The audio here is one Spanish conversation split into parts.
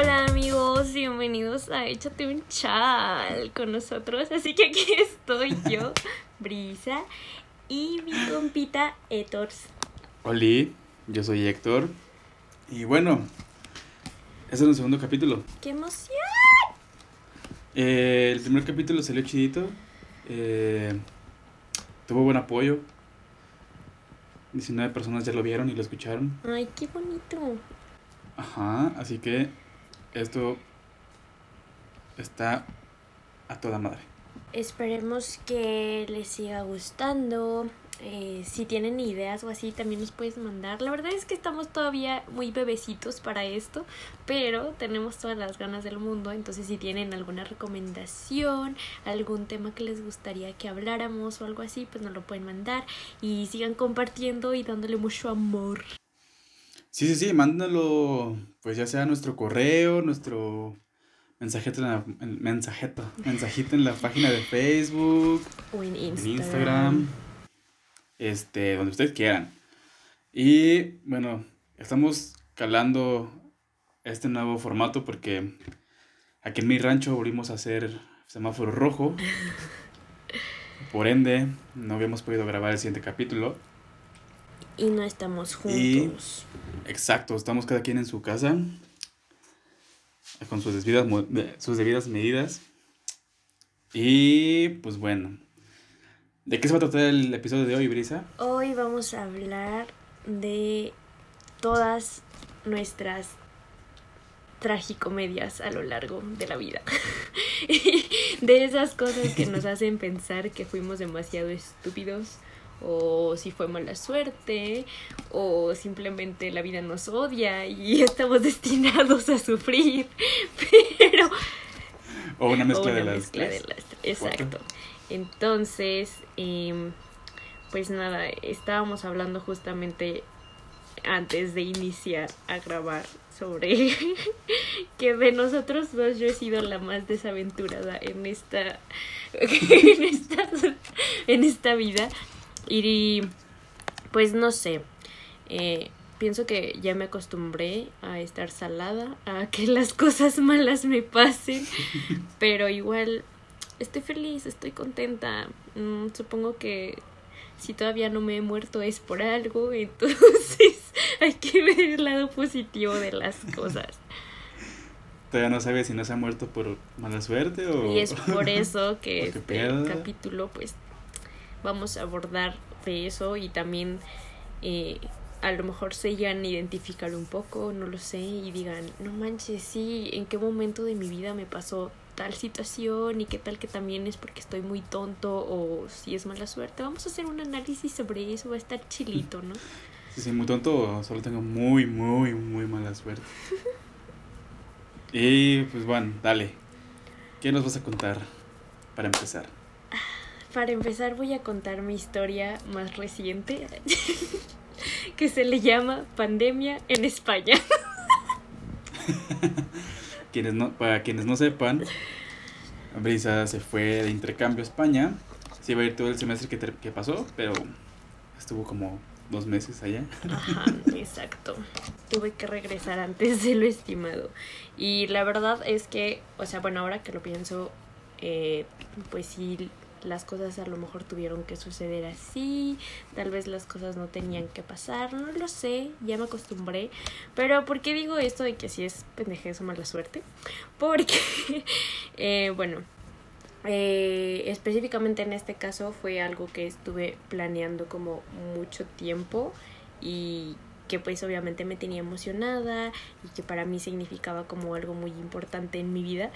Hola amigos, bienvenidos a Échate un chal con nosotros. Así que aquí estoy yo, Brisa, y mi compita Ettors. Hola, yo soy Héctor. Y bueno, este es el segundo capítulo. ¡Qué emoción! Eh, el primer capítulo salió chidito. eh, tuvo buen apoyo. 19 personas ya lo vieron y lo escucharon. Ay, qué bonito. Ajá, así que esto está a toda madre. Esperemos que les siga gustando. Eh, si tienen ideas o así, también nos puedes mandar. La verdad es que estamos todavía muy bebecitos para esto, pero tenemos todas las ganas del mundo. Entonces, si tienen alguna recomendación, algún tema que les gustaría que habláramos o algo así, pues nos lo pueden mandar. Y sigan compartiendo y dándole mucho amor. Sí, sí, sí, mándalo, pues ya sea nuestro correo, nuestro mensajito en la, en- mensajito, mensajito en la página de Facebook, O en. Instagram, este, donde ustedes quieran. Y bueno, estamos calando este nuevo formato porque aquí en mi rancho volvimos a hacer semáforo rojo. Por ende, no habíamos podido grabar el siguiente capítulo. Y no estamos Y- juntos. Exacto, estamos cada quien en su casa con sus debidas, sus debidas medidas. Y pues bueno, ¿de qué se va a tratar el episodio de hoy, Brisa? Hoy vamos a hablar de todas nuestras tragicomedias a lo largo de la vida. de esas cosas que nos hacen pensar que fuimos demasiado estúpidos o si fue mala suerte o simplemente la vida nos odia y estamos destinados a sufrir. Pero O una mezcla o de una las mezcla tres. de las Exacto. Entonces, em, pues nada, estábamos hablando justamente antes de iniciar a grabar sobre que de nosotros dos yo he sido la más desaventurada en esta en esta, en esta vida y pues no sé eh, pienso que ya me acostumbré a estar salada a que las cosas malas me pasen pero igual estoy feliz estoy contenta Mm, supongo que si todavía no me he muerto es por algo, entonces hay que ver el lado positivo de las cosas. Todavía no sabes si no se ha muerto por mala suerte o... Y es por eso que ¿O qué este pedo? capítulo pues vamos a abordar de eso y también eh, a lo mejor se llegan a identificar un poco, no lo sé, y digan, no manches, sí, ¿en qué momento de mi vida me pasó tal situación y qué tal que también es porque estoy muy tonto o si es mala suerte? Vamos a hacer un análisis sobre eso, va a estar chilito, ¿no? Si soy muy tonto, solo tengo muy, muy, muy mala suerte. Y pues bueno, dale. ¿Qué nos vas a contar para empezar? Para empezar voy a contar mi historia más reciente que se le llama Pandemia en España. Quienes no, para quienes no sepan, Brisa se fue de intercambio a España. Se iba a ir todo el semestre que, que pasó, pero estuvo como dos meses allá. Ajá, exacto. Tuve que regresar antes de lo estimado. Y la verdad es que, o sea, bueno, ahora que lo pienso, eh, pues sí, las cosas a lo mejor tuvieron que suceder así, tal vez las cosas no tenían que pasar, no lo sé, ya me acostumbré. Pero ¿por qué digo esto de que si es pendejez o mala suerte? Porque, eh, bueno, eh, específicamente en este caso fue algo que estuve planeando como mucho tiempo y que pues obviamente me tenía emocionada y que para mí significaba como algo muy importante en mi vida.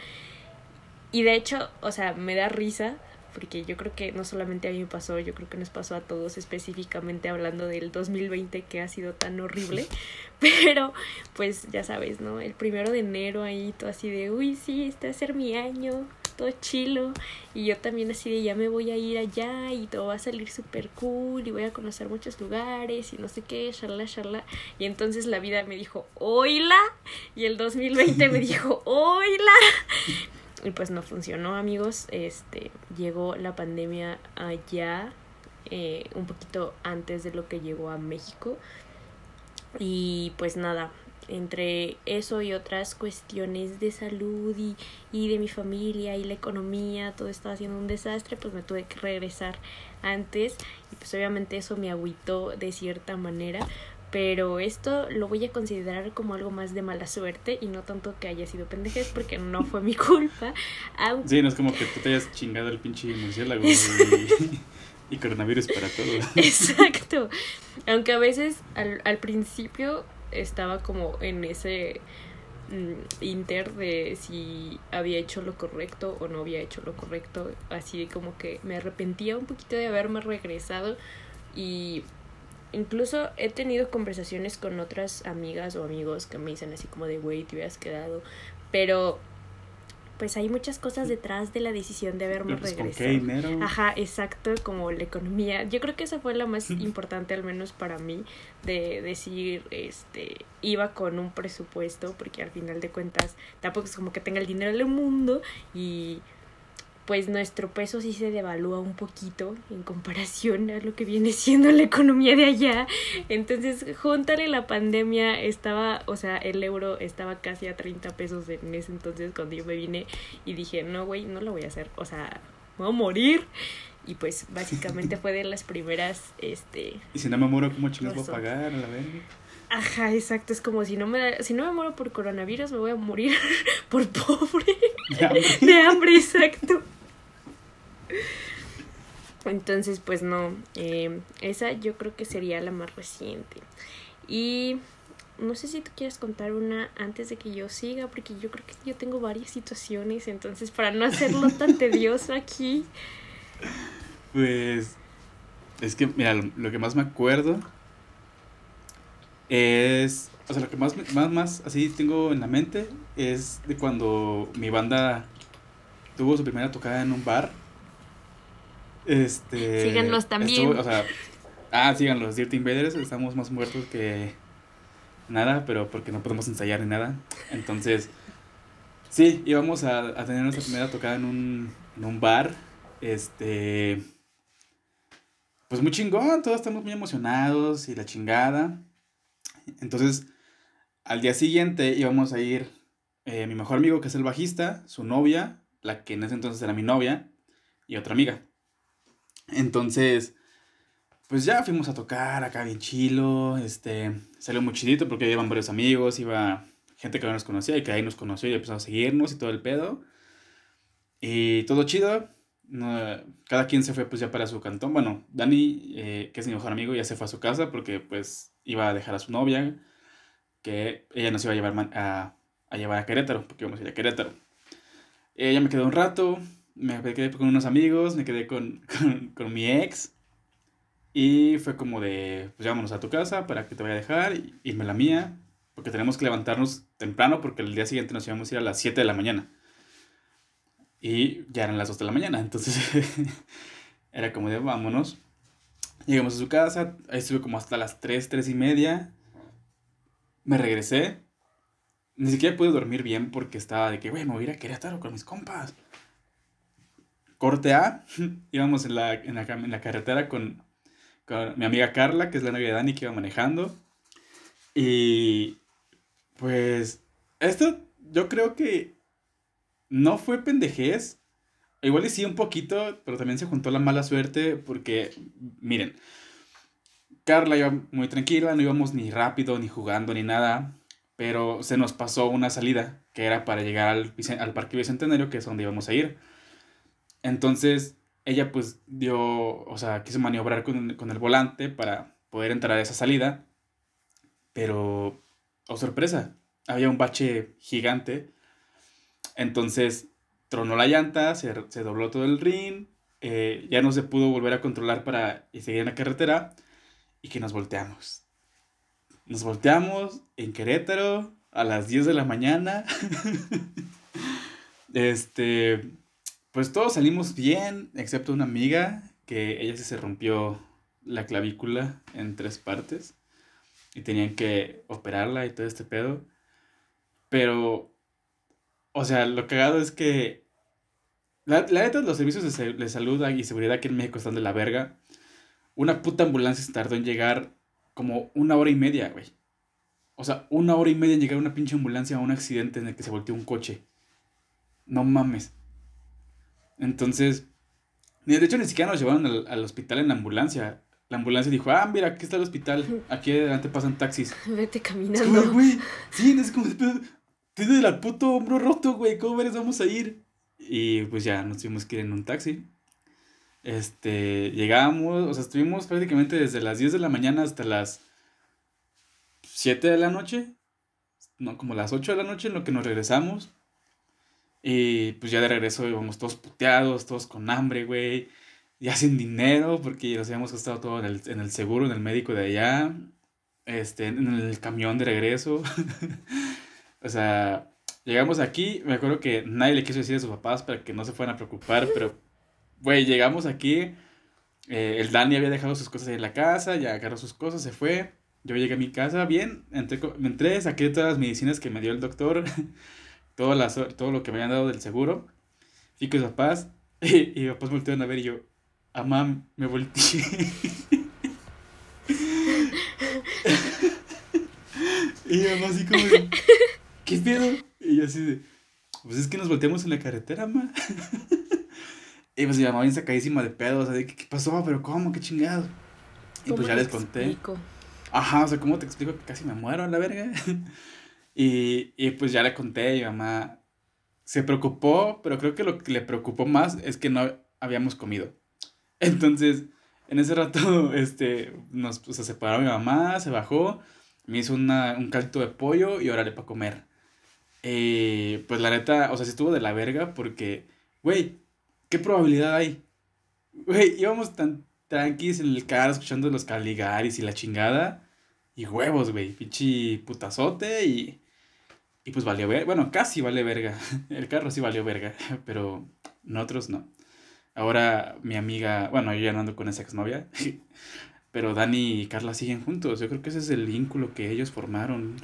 Y de hecho, o sea, me da risa porque yo creo que no solamente a mí me pasó, yo creo que nos pasó a todos específicamente hablando del 2020 que ha sido tan horrible, pero pues ya sabes, ¿no? El primero de enero ahí todo así de, uy, sí, este va a ser mi año, todo chilo, y yo también así de, ya me voy a ir allá y todo va a salir súper cool y voy a conocer muchos lugares y no sé qué, charla, charla, y entonces la vida me dijo, oila, y el 2020 me dijo, oila. Y pues no funcionó, amigos. Este llegó la pandemia allá eh, un poquito antes de lo que llegó a México. Y pues nada, entre eso y otras cuestiones de salud y, y de mi familia y la economía, todo estaba haciendo un desastre, pues me tuve que regresar antes y pues obviamente eso me agüitó de cierta manera, pero esto lo voy a considerar como algo más de mala suerte y no tanto que haya sido pendejez porque no fue mi culpa. Sí, no es como que tú te hayas chingado el pinche murciélago y, coronavirus para todo. Exacto. Aunque a veces al, al principio estaba como en ese mm, inter de si había hecho lo correcto o no había hecho lo correcto, así como que me arrepentía un poquito de haberme regresado y incluso he tenido conversaciones con otras amigas o amigos que me dicen así como de, güey, te hubieras quedado. Pero pues hay muchas cosas detrás de la decisión de haberme pues, regresado. Ajá, exacto, como la economía. Yo creo que esa fue la más importante, al menos para mí, de decir, este, iba con un presupuesto, porque al final de cuentas tampoco es como que tenga el dinero del mundo y pues nuestro peso sí se devalúa un poquito en comparación a lo que viene siendo la economía de allá. Entonces, juntale la pandemia, estaba, o sea, el euro estaba casi a 30 pesos en ese entonces cuando yo me vine y dije, no, güey, no lo voy a hacer, o sea, voy a morir. Y pues básicamente fue de las primeras, este... Y si no me muero, ¿cómo voy a pagar a la? Ajá, exacto. Es como si no me si no me muero por coronavirus, me voy a morir por pobre. De hambre. De hambre, exacto. Entonces, pues no. Eh, esa yo creo que sería la más reciente. Y no sé si tú quieres contar una antes de que yo siga, porque yo creo que yo tengo varias situaciones. Entonces, para no hacerlo tan tedioso aquí. Pues. Es que, mira, lo que más me acuerdo es, o sea, lo que más, más, más así tengo en la mente es de cuando mi banda tuvo su primera tocada en un bar. Este. Síganlos también. o sea, ah, síganlos, Dirty Invaders, estamos más muertos que nada, pero porque no podemos ensayar ni nada. Entonces, sí, íbamos a, a tener nuestra primera tocada en un, en un bar. Este. Pues muy chingón, todos estamos muy emocionados y la chingada. Entonces, al día siguiente íbamos a ir eh, mi mejor amigo, que es el bajista, su novia, la que en ese entonces era mi novia, y otra amiga. Entonces, pues ya fuimos a tocar acá bien chilo, este, salió muy chidito porque iban varios amigos, iba gente que no nos conocía y que ahí nos conoció y empezó a seguirnos y todo el pedo. Y todo chido, cada quien se fue pues ya para su cantón. Bueno, Dani, eh, que es mi mejor amigo, ya se fue a su casa porque pues iba a dejar a su novia, que ella nos iba a llevar a, llevar a Querétaro, porque íbamos a ir a Querétaro. Ella me quedó un rato, me quedé con unos amigos, me quedé con, con, con mi ex. Y fue como de, pues vámonos a tu casa para que te vaya a dejar, irme a la mía, porque tenemos que levantarnos temprano porque el día siguiente nos íbamos a ir a las 7 de la mañana. Y ya eran las 2 de la mañana, entonces era como de vámonos. Llegamos a su casa, ahí estuve como hasta las 3, 3 y media. Me regresé. Ni siquiera pude dormir bien porque estaba de que, güey, me voy a ir a Querétaro con mis compas. Corte A, íbamos en la, en la, en la carretera con, con mi amiga Carla, que es la novia de Dani, que iba manejando. Y pues esto yo creo que no fue pendejez. Igual y sí un poquito, pero también se juntó la mala suerte porque, miren, Carla iba muy tranquila, no íbamos ni rápido, ni jugando, ni nada, pero se nos pasó una salida que era para llegar al, Parque Bicentenario, que es donde íbamos a ir. Entonces, ella pues dio, o sea, quiso maniobrar con, con el volante para poder entrar a esa salida, pero, oh sorpresa, había un bache gigante entonces tronó la llanta, se, dobló todo el ring, eh, ya no se pudo volver a controlar para seguir en la carretera y que nos volteamos. Nos volteamos en Querétaro a las 10 de la mañana. este, pues todos salimos bien, excepto una amiga que ella se rompió la clavícula en tres partes y tenían que operarla y todo este pedo. Pero o sea, lo cagado es que. La, la neta, los servicios de, salud y seguridad aquí en México están de la verga. Una puta ambulancia se tardó en llegar como una hora y media, güey. O sea, una hora y media en llegar a una pinche ambulancia a un accidente en el que se volteó un coche. No mames. Entonces, de hecho ni siquiera nos llevaron al, al hospital en la ambulancia. La ambulancia dijo, ah, mira, aquí está el hospital. Aquí adelante pasan taxis. Vete Es como, caminando. güey, sí, es como, tiene el puto hombro roto, güey, ¿cómo verás vamos a ir? Y pues ya, nos tuvimos que ir en un taxi. Este, llegamos, o sea, estuvimos prácticamente desde las 10 de la mañana hasta las 7 de la noche, no, como las 8 de la noche en lo que nos regresamos. Y pues ya de regreso íbamos todos puteados, todos con hambre, güey, ya sin dinero, porque nos habíamos gastado todo en el, en el seguro, en el médico de allá, este, en el camión de regreso. o sea, llegamos aquí, me acuerdo que nadie le quiso decir a sus papás para que no se fueran a preocupar, pero, güey, llegamos aquí, eh, el Dani había dejado sus cosas ahí en la casa, ya agarró sus cosas, se fue. Yo llegué a mi casa bien, entré, me entré, saqué todas las medicinas que me dio el doctor, todo, las, todo lo que me habían dado del seguro. Fui con mis papás y, y mis papás voltearon a ver y yo, ah, mam, me volteé. y mamá así como, ¿qué pedo? Y yo así de, pues es que nos volteamos en la carretera, ma. y pues mi mamá bien sacadísima de pedo, o sea, de, ¿qué, qué pasó? ¿Pero cómo? ¿Qué chingado? Y ¿Cómo pues ya les conté. explico? Ajá, o sea, ¿cómo te explico que casi me muero a la verga? y, y pues ya le conté y mi mamá se preocupó, pero creo que lo que le preocupó más es que no habíamos comido. Entonces, en ese rato, este, nos pues, se separó mi mamá, se bajó, me hizo una, un caldo de pollo y órale para comer. Y pues la neta, o sea, sí estuvo de la verga porque, güey, ¿qué probabilidad hay? Güey, íbamos tan tranquis en el carro escuchando los Caligaris y la chingada. Y huevos, güey, pinche putazote y... Y pues valió verga. Bueno, casi vale verga. El carro sí valió verga, pero nosotros no. Ahora mi amiga, bueno, yo ya no ando con esa exnovia, pero Dani y Carla siguen juntos. Yo creo que ese es el vínculo que ellos formaron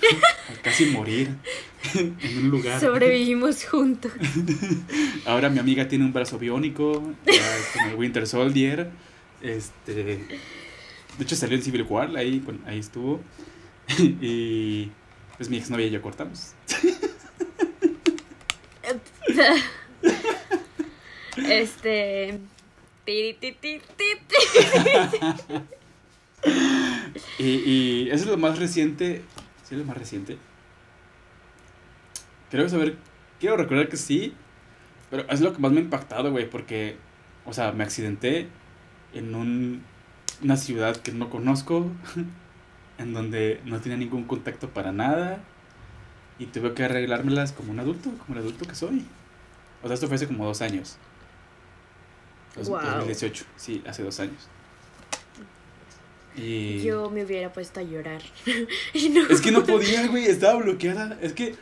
al casi morir en un lugar. Sobrevivimos juntos. Ahora mi amiga tiene un brazo biónico, ya es como el Winter Soldier. Este, de hecho salió en Civil War, ahí, ahí estuvo. Y pues mi exnovia y yo cortamos. Este. Y, y eso es lo más reciente. ¿Sí es lo más reciente? Creo saber. Quiero recordar que sí. Pero es lo que más me ha impactado, güey. Porque, o sea, me accidenté en un, una ciudad que no conozco. En donde no tenía ningún contacto para nada. Y tuve que arreglármelas como un adulto, como el adulto que soy. O sea, esto fue hace como dos años. Dos- Guau. 2018, sí, hace dos años. Y... Yo me hubiera puesto a llorar. Y no. Es que no podía, güey, estaba bloqueada. Es que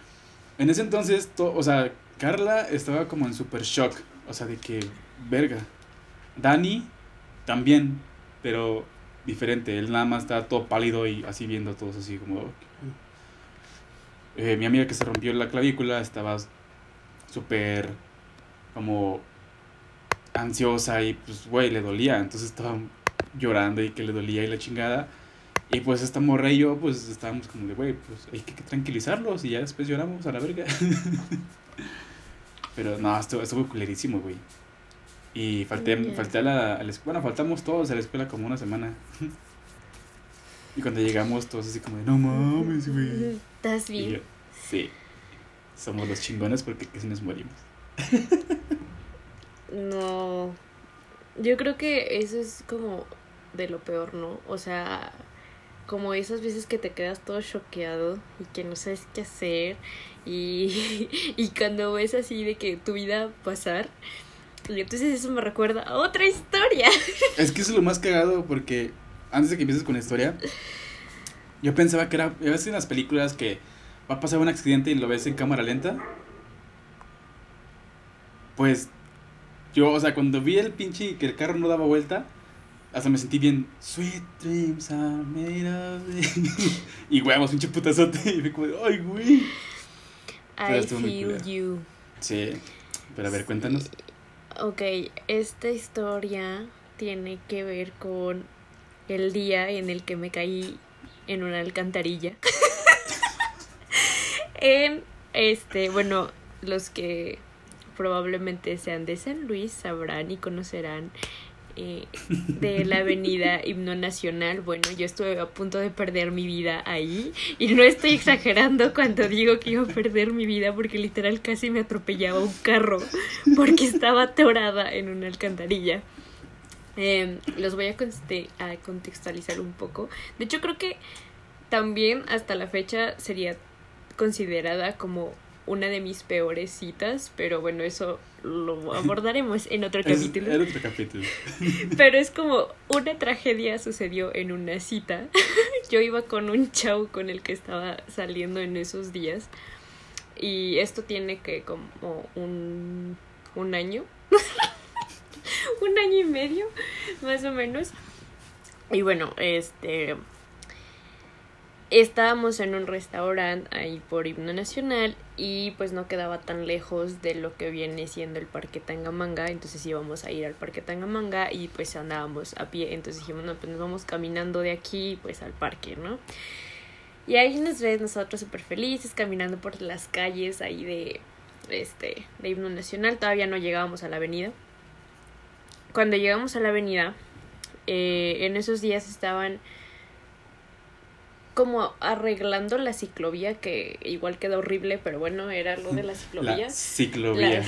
en ese entonces, to- o sea, Carla estaba como en super shock. O sea, de que, verga. Dani también, pero diferente. Él nada más estaba todo pálido y así viendo a todos así como... Eh, mi amiga que se rompió la clavícula estaba súper como ansiosa y pues, güey, le dolía. Entonces estaba llorando y que le dolía y la chingada. Y pues esta morra y yo, pues estábamos como de, güey, pues hay que tranquilizarlos y ya después lloramos a la verga. Pero no, estuvo, estuvo culerísimo, güey. Y falté, falté a la, a la escuela, bueno, faltamos todos a la escuela como una semana. Y cuando llegamos todos así como de, no mames, güey. ¿Estás yo, bien? sí, somos los chingones porque casi nos morimos. No. Yo creo que eso es como de lo peor, ¿no? O sea, como esas veces que te quedas todo choqueado y que no sabes qué hacer y, y cuando ves así de que tu vida pasar. Y entonces eso me recuerda a otra historia. Es que eso es lo más cagado porque antes de que empieces con la historia, yo pensaba que era, ya ves en las películas que va a pasar un accidente y lo ves en cámara lenta. Pues yo, o sea, cuando vi el pinche que el carro no daba vuelta, hasta me sentí bien, sweet dreams are made of it". y huevos, pinche putazote. Y fue como, ay, güey. I feel you. Sí, pero a ver, cuéntanos. Ok, esta historia tiene que ver con el día en el que me caí en una alcantarilla. en este, bueno, los que probablemente sean de San Luis sabrán y conocerán eh, de la avenida Himno Nacional. Bueno, yo estuve a punto de perder mi vida ahí y no estoy exagerando cuando digo que iba a perder mi vida porque literal casi me atropellaba un carro porque estaba atorada en una alcantarilla. Eh, los voy a, a contextualizar un poco. De hecho, creo que también hasta la fecha sería considerada como una de mis peores citas, pero bueno, eso lo abordaremos en otro capítulo. En otro capítulo. Pero es como una tragedia sucedió en una cita. Yo iba con un chavo con el que estaba saliendo en esos días. Y esto tiene que como un, un año. un año y medio, más o menos. Y bueno, este estábamos en un restaurante ahí por Himno Nacional y pues no quedaba tan lejos de lo que viene siendo el Parque Tangamanga, entonces íbamos a ir al Parque Tangamanga y pues andábamos a pie, entonces dijimos, no, pues nos vamos caminando de aquí pues al parque, ¿no? Y ahí nos ves nosotros súper felices caminando por las calles ahí de, este, de Himno Nacional, todavía no llegábamos a la avenida. Cuando llegamos a la avenida, eh, en esos días estaban como arreglando la ciclovía que igual queda horrible, pero bueno, era lo de la ciclovía. La ciclovía.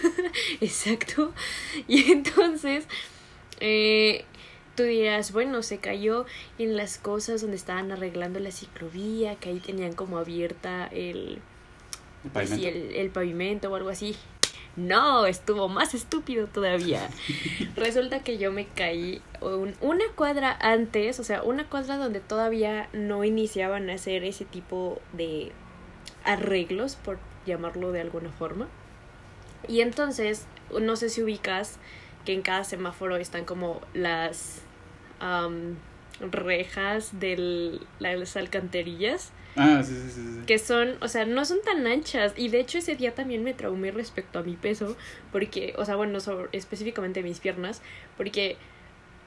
Exacto. Y entonces, eh, tú dirás, bueno, se cayó en las cosas donde estaban arreglando la ciclovía, que ahí tenían como abierta el, El pavimento. el, el pavimento o algo así. No, estuvo más estúpido todavía. Resulta que yo me caí un- una cuadra antes, o sea, una cuadra donde todavía no iniciaban a hacer ese tipo de arreglos, por llamarlo de alguna forma. Y entonces, no sé si ubicas que en cada semáforo están como las rejas de las alcantarillas Ah, sí, sí, sí. sí. que son, o sea, no son tan anchas. Y de hecho ese día también me traumé respecto a mi peso, porque, o sea, bueno, sobre, específicamente mis piernas, porque,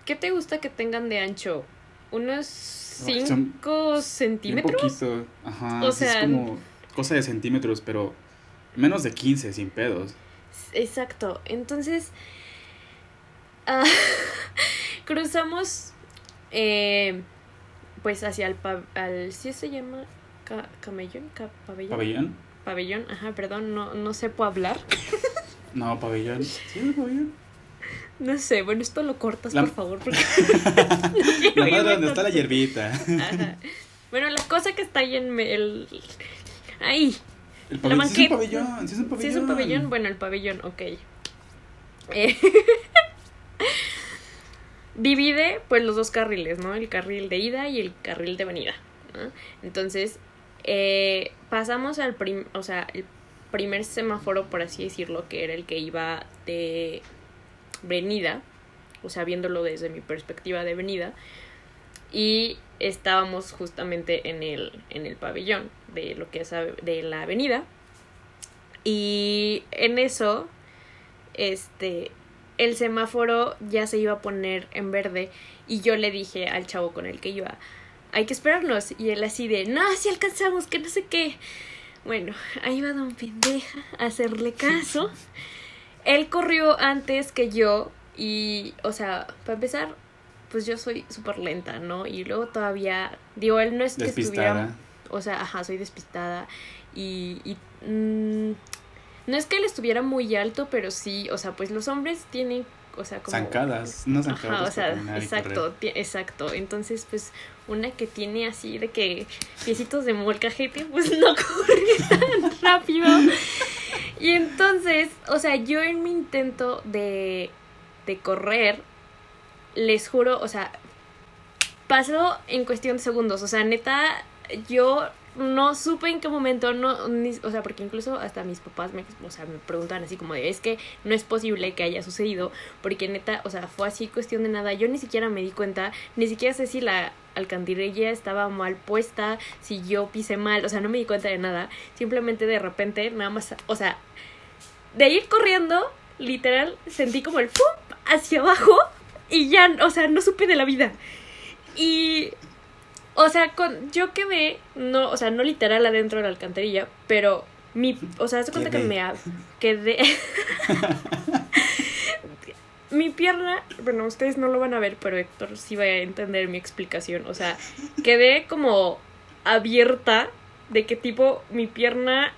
¿qué te gusta que tengan de ancho? ¿Unos Ay, son 5 Un centímetros? poquito. Ajá. O sea, es como cosa de centímetros, pero menos de 15, sin pedos. Exacto. Entonces, ah, cruzamos, eh, pues, hacia el, al, ¿sí se llama? Ca- ¿Camellón? Ca- ¿Pabellón? ¿Pabellón? Pabellón, ajá, perdón, no, no sepo hablar. No, pabellón. Sí, pabellón. No sé, bueno, esto lo cortas, La- por favor, porque... La madre donde está la hierbita. Ajá. Bueno, la cosa que está ahí en el... Ahí, El La pabellón. Sí, es un banqueta. pabellón. Sí, es un pabellón. ¿sí es un pabellón? Bueno, el pabellón, ok. Eh, Divide, pues, los dos carriles, ¿no? El carril de ida y el carril de venida, ¿no? Entonces, eh, pasamos al prim... O sea, el primer semáforo, por así decirlo, que era el que iba de venida, o sea, viéndolo desde mi perspectiva de venida, y estábamos justamente en el, en el pabellón de lo que es de la avenida. Y en eso, este, el semáforo ya se iba a poner en verde y yo le dije al chavo con el que iba, hay que esperarnos. Y él así de, no, si alcanzamos, que no sé qué. Bueno, ahí va don pendeja a hacerle caso. Él corrió antes que yo y, o sea, para empezar, pues yo soy súper lenta, ¿no? Y luego todavía, digo, él no es que estuviera o sea, ajá, soy despistada y, y mm, no es que él estuviera muy alto, pero sí, o sea, pues los hombres tienen, o sea, como... Zancadas. No zancadas. Ajá, o sea, exacto, exacto. Entonces, pues, una que tiene así de que piecitos de molcajete, pues no corre tan rápido. Y entonces, o sea, yo en mi intento de, de correr, les juro, o sea, pasó en cuestión de segundos. O sea, neta, yo no supe en qué momento, no, ni- o sea, porque incluso hasta mis papás me, o sea, me preguntan así como de, es que no es posible que haya sucedido, porque neta, o sea, fue así cuestión de nada, yo ni siquiera me di cuenta, ni siquiera sé si la alcantarilla estaba mal puesta, si yo pisé mal, o sea, no me di cuenta de nada, simplemente de repente, nada más, o sea, de ir corriendo, literal, sentí como el ¡pum! hacia abajo y ya, o sea, no supe de la vida. Y, O sea, con, yo quedé, no, o sea, no literal adentro de la alcantarilla, pero mi, o sea, se cuenta que me quedé. mi pierna, bueno, ustedes no lo van a ver, pero Héctor sí va a entender mi explicación. O sea, quedé como abierta de que tipo mi pierna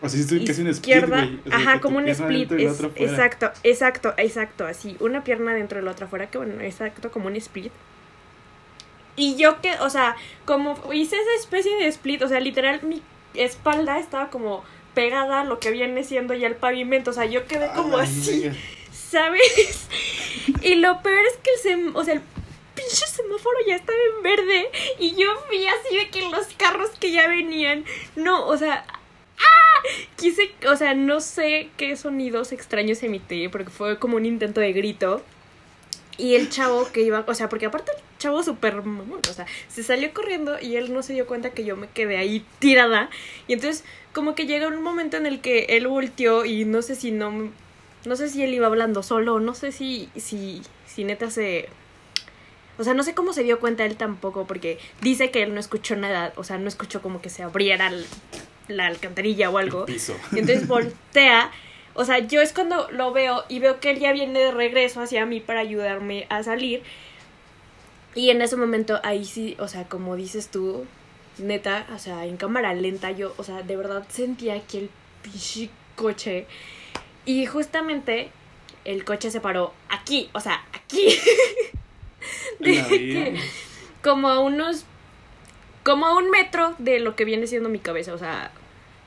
o sea, estoy casi un izquierda, ajá, como un split, exacto, exacto, exacto, así, una pierna dentro de la otra fuera, que bueno, exacto, como un split. Y yo que, o sea, como hice esa especie de split, o sea, literal mi espalda estaba como pegada a lo que viene siendo ya el pavimento, o sea, yo quedé como así, ¿sabes? Y lo peor es que el sem o sea, el pinche semáforo ya estaba en verde y yo vi así de que los carros que ya venían, no, o sea, Quise, o sea, no sé qué sonidos extraños emití, porque fue como un intento de grito. Y el chavo que iba, o sea, porque aparte el chavo súper o sea, se salió corriendo y él no se dio cuenta que yo me quedé ahí tirada. Y entonces, como que llega un momento en el que él volteó y no sé si no, no sé si él iba hablando solo, no sé si, si, si neta se, o sea, no sé cómo se dio cuenta él tampoco, porque dice que él no escuchó nada, o sea, no escuchó como que se abriera el, la alcantarilla o algo. Y entonces voltea. O sea, yo es cuando lo veo y veo que él ya viene de regreso hacia mí para ayudarme a salir. Y en ese momento ahí sí, o sea, como dices tú, neta, o sea, en cámara lenta yo, o sea, de verdad sentía aquí el coche. Y justamente el coche se paró aquí, o sea, aquí. como a unos como a un metro de lo que viene siendo mi cabeza, o sea,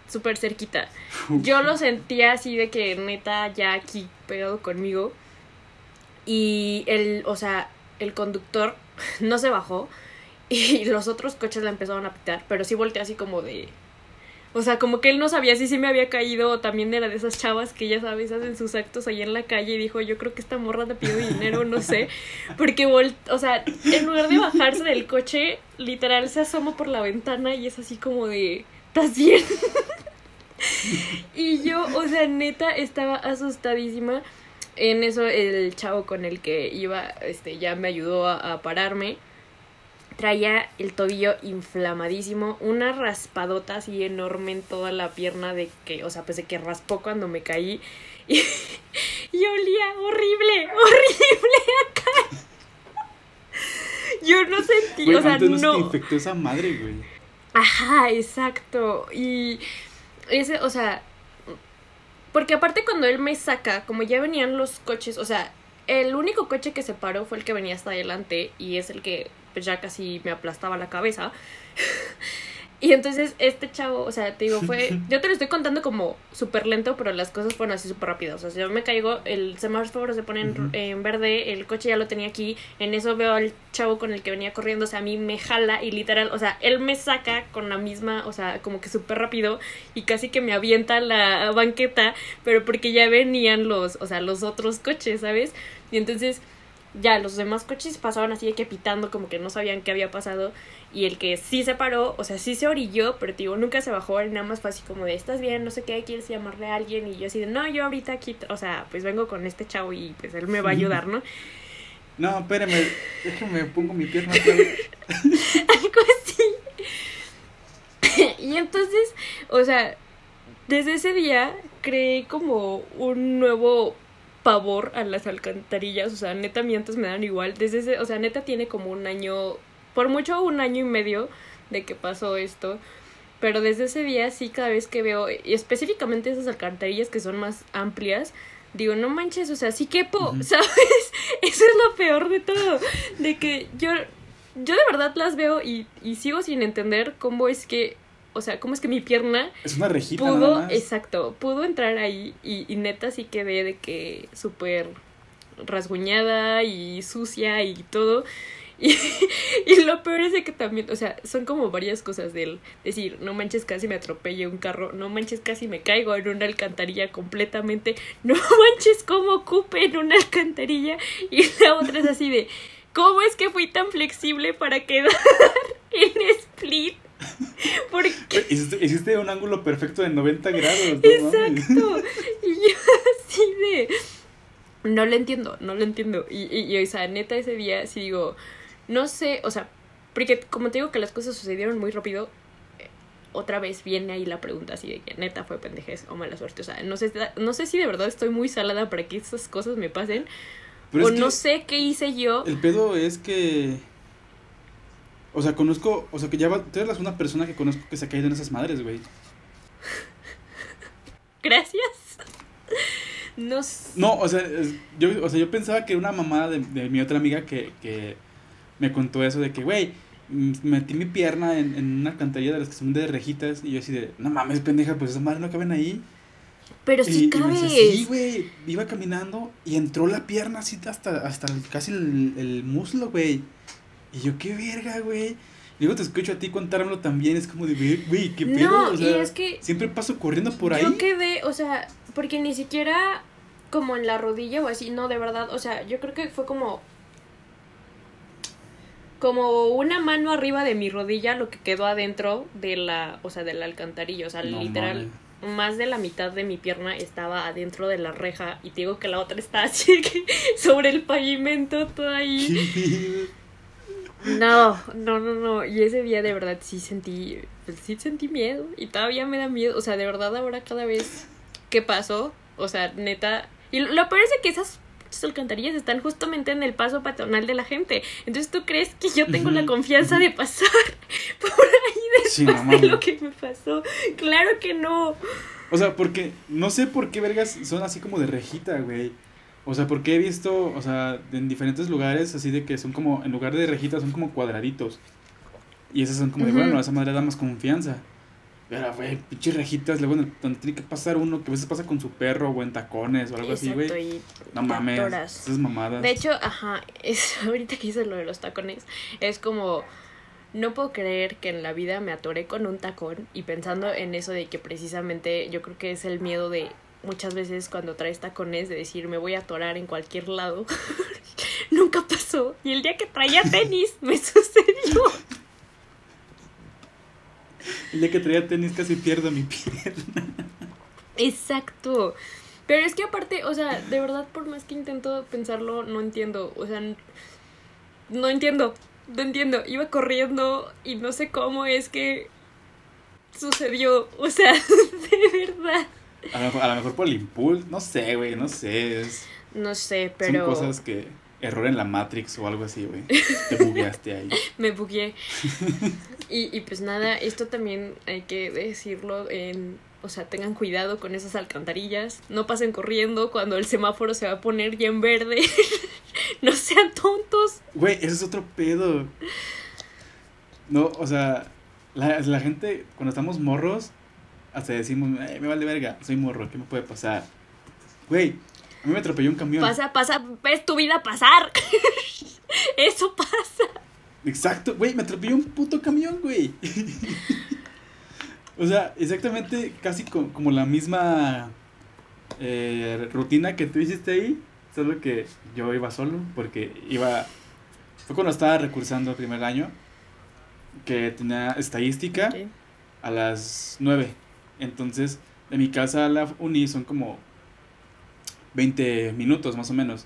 súper cerquita. Yo lo sentía así de que neta ya aquí pegado conmigo. Y el, o sea, el conductor no se bajó y los otros coches la empezaron a pitar, pero sí volteé así como de, o sea, como que él no sabía si sí me había caído o también era de esas chavas que ya sabes, hacen sus actos ahí en la calle y dijo, yo creo que esta morra te pidió dinero, no sé. Porque, o sea, en lugar de bajarse del coche, literal se asoma por la ventana y es así como de, ¿estás bien? Y yo, o sea, neta, estaba asustadísima. En eso el chavo con el que iba, este, ya me ayudó a pararme traía el tobillo inflamadísimo, una raspadota así enorme en toda la pierna de que, o sea, pues de que raspó cuando me caí y, olía horrible, horrible acá. Yo no sentí, o sea, no. no te infectó esa madre, güey. Ajá, exacto. Y ese, o sea, porque aparte cuando él me saca, como ya venían los coches, o sea, el único coche que se paró fue el que venía hasta adelante y es el que pues ya casi me aplastaba la cabeza. Y entonces este chavo, o sea, te digo, fue, yo te lo estoy contando como súper lento, pero las cosas fueron así súper rápidas. O sea, yo me caigo, el semáforo se pone en, verde, el coche ya lo tenía aquí, en eso veo al chavo con el que venía corriendo, o sea, a mí me jala y literal, o sea, él me saca con la misma, o sea, como que súper rápido y casi que me avienta la banqueta, pero porque ya venían los, o sea, los otros coches, ¿sabes? Y entonces ya los demás coches pasaban así de que pitando como que no sabían qué había pasado y el que sí se paró, o sea, sí se orilló, pero digo, nunca se bajó, nada más fácil como de, ¿estás bien? No sé qué, ¿quieres llamarle a alguien? Y yo así de, no, yo ahorita aquí, o sea, pues vengo con este chavo y pues él me va a ayudar, ¿no? No, espérame, déjame, pongo mi pierna Algo así. y entonces, o sea, desde ese día creé como un nuevo pavor a las alcantarillas, o sea, neta mientos me dan igual, desde ese, o sea, neta tiene como un año, por mucho un año y medio de que pasó esto, pero desde ese día sí cada vez que veo, y específicamente esas alcantarillas que son más amplias, digo, no manches, o sea, sí quepo, ¿sabes? Eso es lo peor de todo, de que yo, yo de verdad las veo y, y sigo sin entender cómo es que o sea, cómo es que mi pierna es una rejita pudo, exacto, pudo entrar ahí y, neta sí quedé de que súper rasguñada y sucia y todo. Y, y, lo peor es de que también, o sea, son como varias cosas del decir, no manches, casi me atropelle un carro, no manches, casi me caigo en una alcantarilla completamente, no manches, cómo ocupe en una alcantarilla. Y la otra es así de, ¿cómo es que fui tan flexible para quedar en split? Porque... Hiciste, un ángulo perfecto de 90 grados. Exacto. y yo así de... No lo entiendo, no lo entiendo. Y, y, o sea, neta ese día sí digo, no sé, o sea, Porque como te digo que las cosas sucedieron muy rápido, eh, otra vez viene ahí la pregunta así de que neta fue pendejez o mala suerte. O sea, no sé, no sé si de verdad estoy muy salada para que estas cosas me pasen. o no sé qué hice yo. El pedo es que. O sea, conozco. O sea, que ya va, tú eres una persona que conozco que se ha caído en esas madres, güey. Gracias. No, no o, sea, yo, o sea, yo pensaba que era una mamada de, de mi otra amiga que, que me contó eso de que, güey, metí mi pierna en, en una alcantarilla de las que son de rejitas y yo así de, no mames, pendeja, pues esas madres no caben ahí. Pero sí sí, güey, iba caminando y entró la pierna así hasta, hasta casi el, el muslo, güey. Y yo, qué verga, güey. Luego te escucho a ti contármelo también, es como de, güey, qué pedo. No, o sea, y es que. Siempre paso corriendo por ahí. Yo quedé, o sea, porque ni siquiera como en la rodilla o así, no, de verdad, o sea, yo creo que fue como como una mano arriba de mi rodilla lo que quedó adentro de la, o sea, de la alcantarilla, o sea, literal más de la mitad de mi pierna estaba adentro de la reja y te digo que la otra está así sobre el pavimento todo ahí. No, no, no, no. Y ese día de verdad sí sentí, pues sí sentí miedo y todavía me da miedo. O sea, de verdad ahora cada vez que pasó, o sea, neta. Y lo parece que esas alcantarillas están justamente en el paso patronal de la gente. Entonces tú crees que yo tengo la confianza de pasar por ahí después de lo que me pasó. Claro que no. O sea, porque no sé por qué vergas son así como de rejita, güey. O sea, porque he visto, o sea, en diferentes lugares así de que son como, en lugar de rejitas son como cuadraditos. Y esas son como de, bueno, esa madre da más confianza. Pero, güey, pinches rejitas, luego donde tiene que pasar uno, que a veces pasa con su perro o en tacones o algo así, güey. No mames, esas mamadas. De hecho, ajá, es, ahorita que hice lo de los tacones, es como, no puedo creer que en la vida me atoré con un tacón y pensando en eso de que precisamente yo creo que es el miedo de muchas veces cuando traes tacones de decir me voy a atorar en cualquier lado. Nunca pasó. Y el día que traía tenis me sucedió. El día que traía tenis casi pierdo mi pierna. Exacto. Pero es que aparte, o sea, de verdad, por más que intento pensarlo, no entiendo. O sea, no entiendo. No entiendo. Iba corriendo y no sé cómo es que sucedió. O sea, de verdad. A lo, a lo mejor por el impulso. No sé, güey, no sé. no sé, pero. Son cosas que error en la Matrix o algo así, güey. Te bugueaste ahí. Me bugueé. y, y pues nada, esto también hay que decirlo en... O sea, tengan cuidado con esas alcantarillas. No pasen corriendo cuando el semáforo se va a poner ya en verde. no sean tontos. Güey, eso es otro pedo. No, o sea, la, la gente, cuando estamos morros, hasta decimos, me vale verga, soy morro, ¿qué me puede pasar? Güey, a mí me atropelló un camión. Pasa, pasa, ves tu vida pasar. Eso pasa. Exacto, güey, me atropelló un puto camión, güey. o sea, exactamente casi como la misma eh, rutina que tú hiciste ahí, solo que yo iba solo, porque iba... Fue cuando estaba recursando el primer año, que tenía estadística a las 9. Entonces, de mi casa a la uni son como 20 minutos más o menos.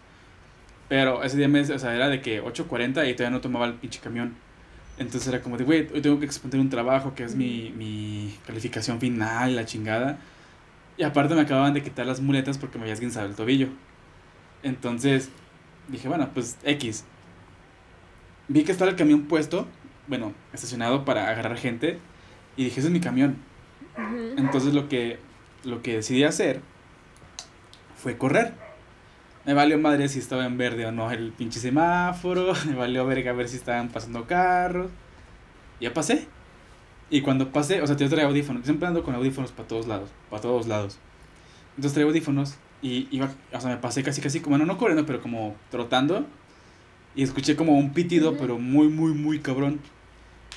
Pero ese día me, o sea, era de que 8.40 y todavía no tomaba el pinche camión. Entonces era como de, güey, hoy tengo que exponer un trabajo que es mi, mi calificación final, la chingada. Y aparte me acababan de quitar las muletas porque me había esguinzado el tobillo. Entonces dije, bueno, pues X. Vi que estaba el camión puesto, bueno, estacionado para agarrar gente. Y dije, ese es mi camión. Entonces lo que, lo que decidí hacer fue correr. Me valió madre si estaba en verde o no el pinche semáforo. Me valió verga a ver si estaban pasando carros. Ya pasé. Y cuando pasé, o sea, yo traigo audífonos. Siempre ando con audífonos para todos lados. Para todos lados. Entonces traigo audífonos. Y iba, o sea, me pasé casi, casi, como, bueno, no corriendo, pero como trotando. Y escuché como un pitido, pero muy, muy, muy cabrón.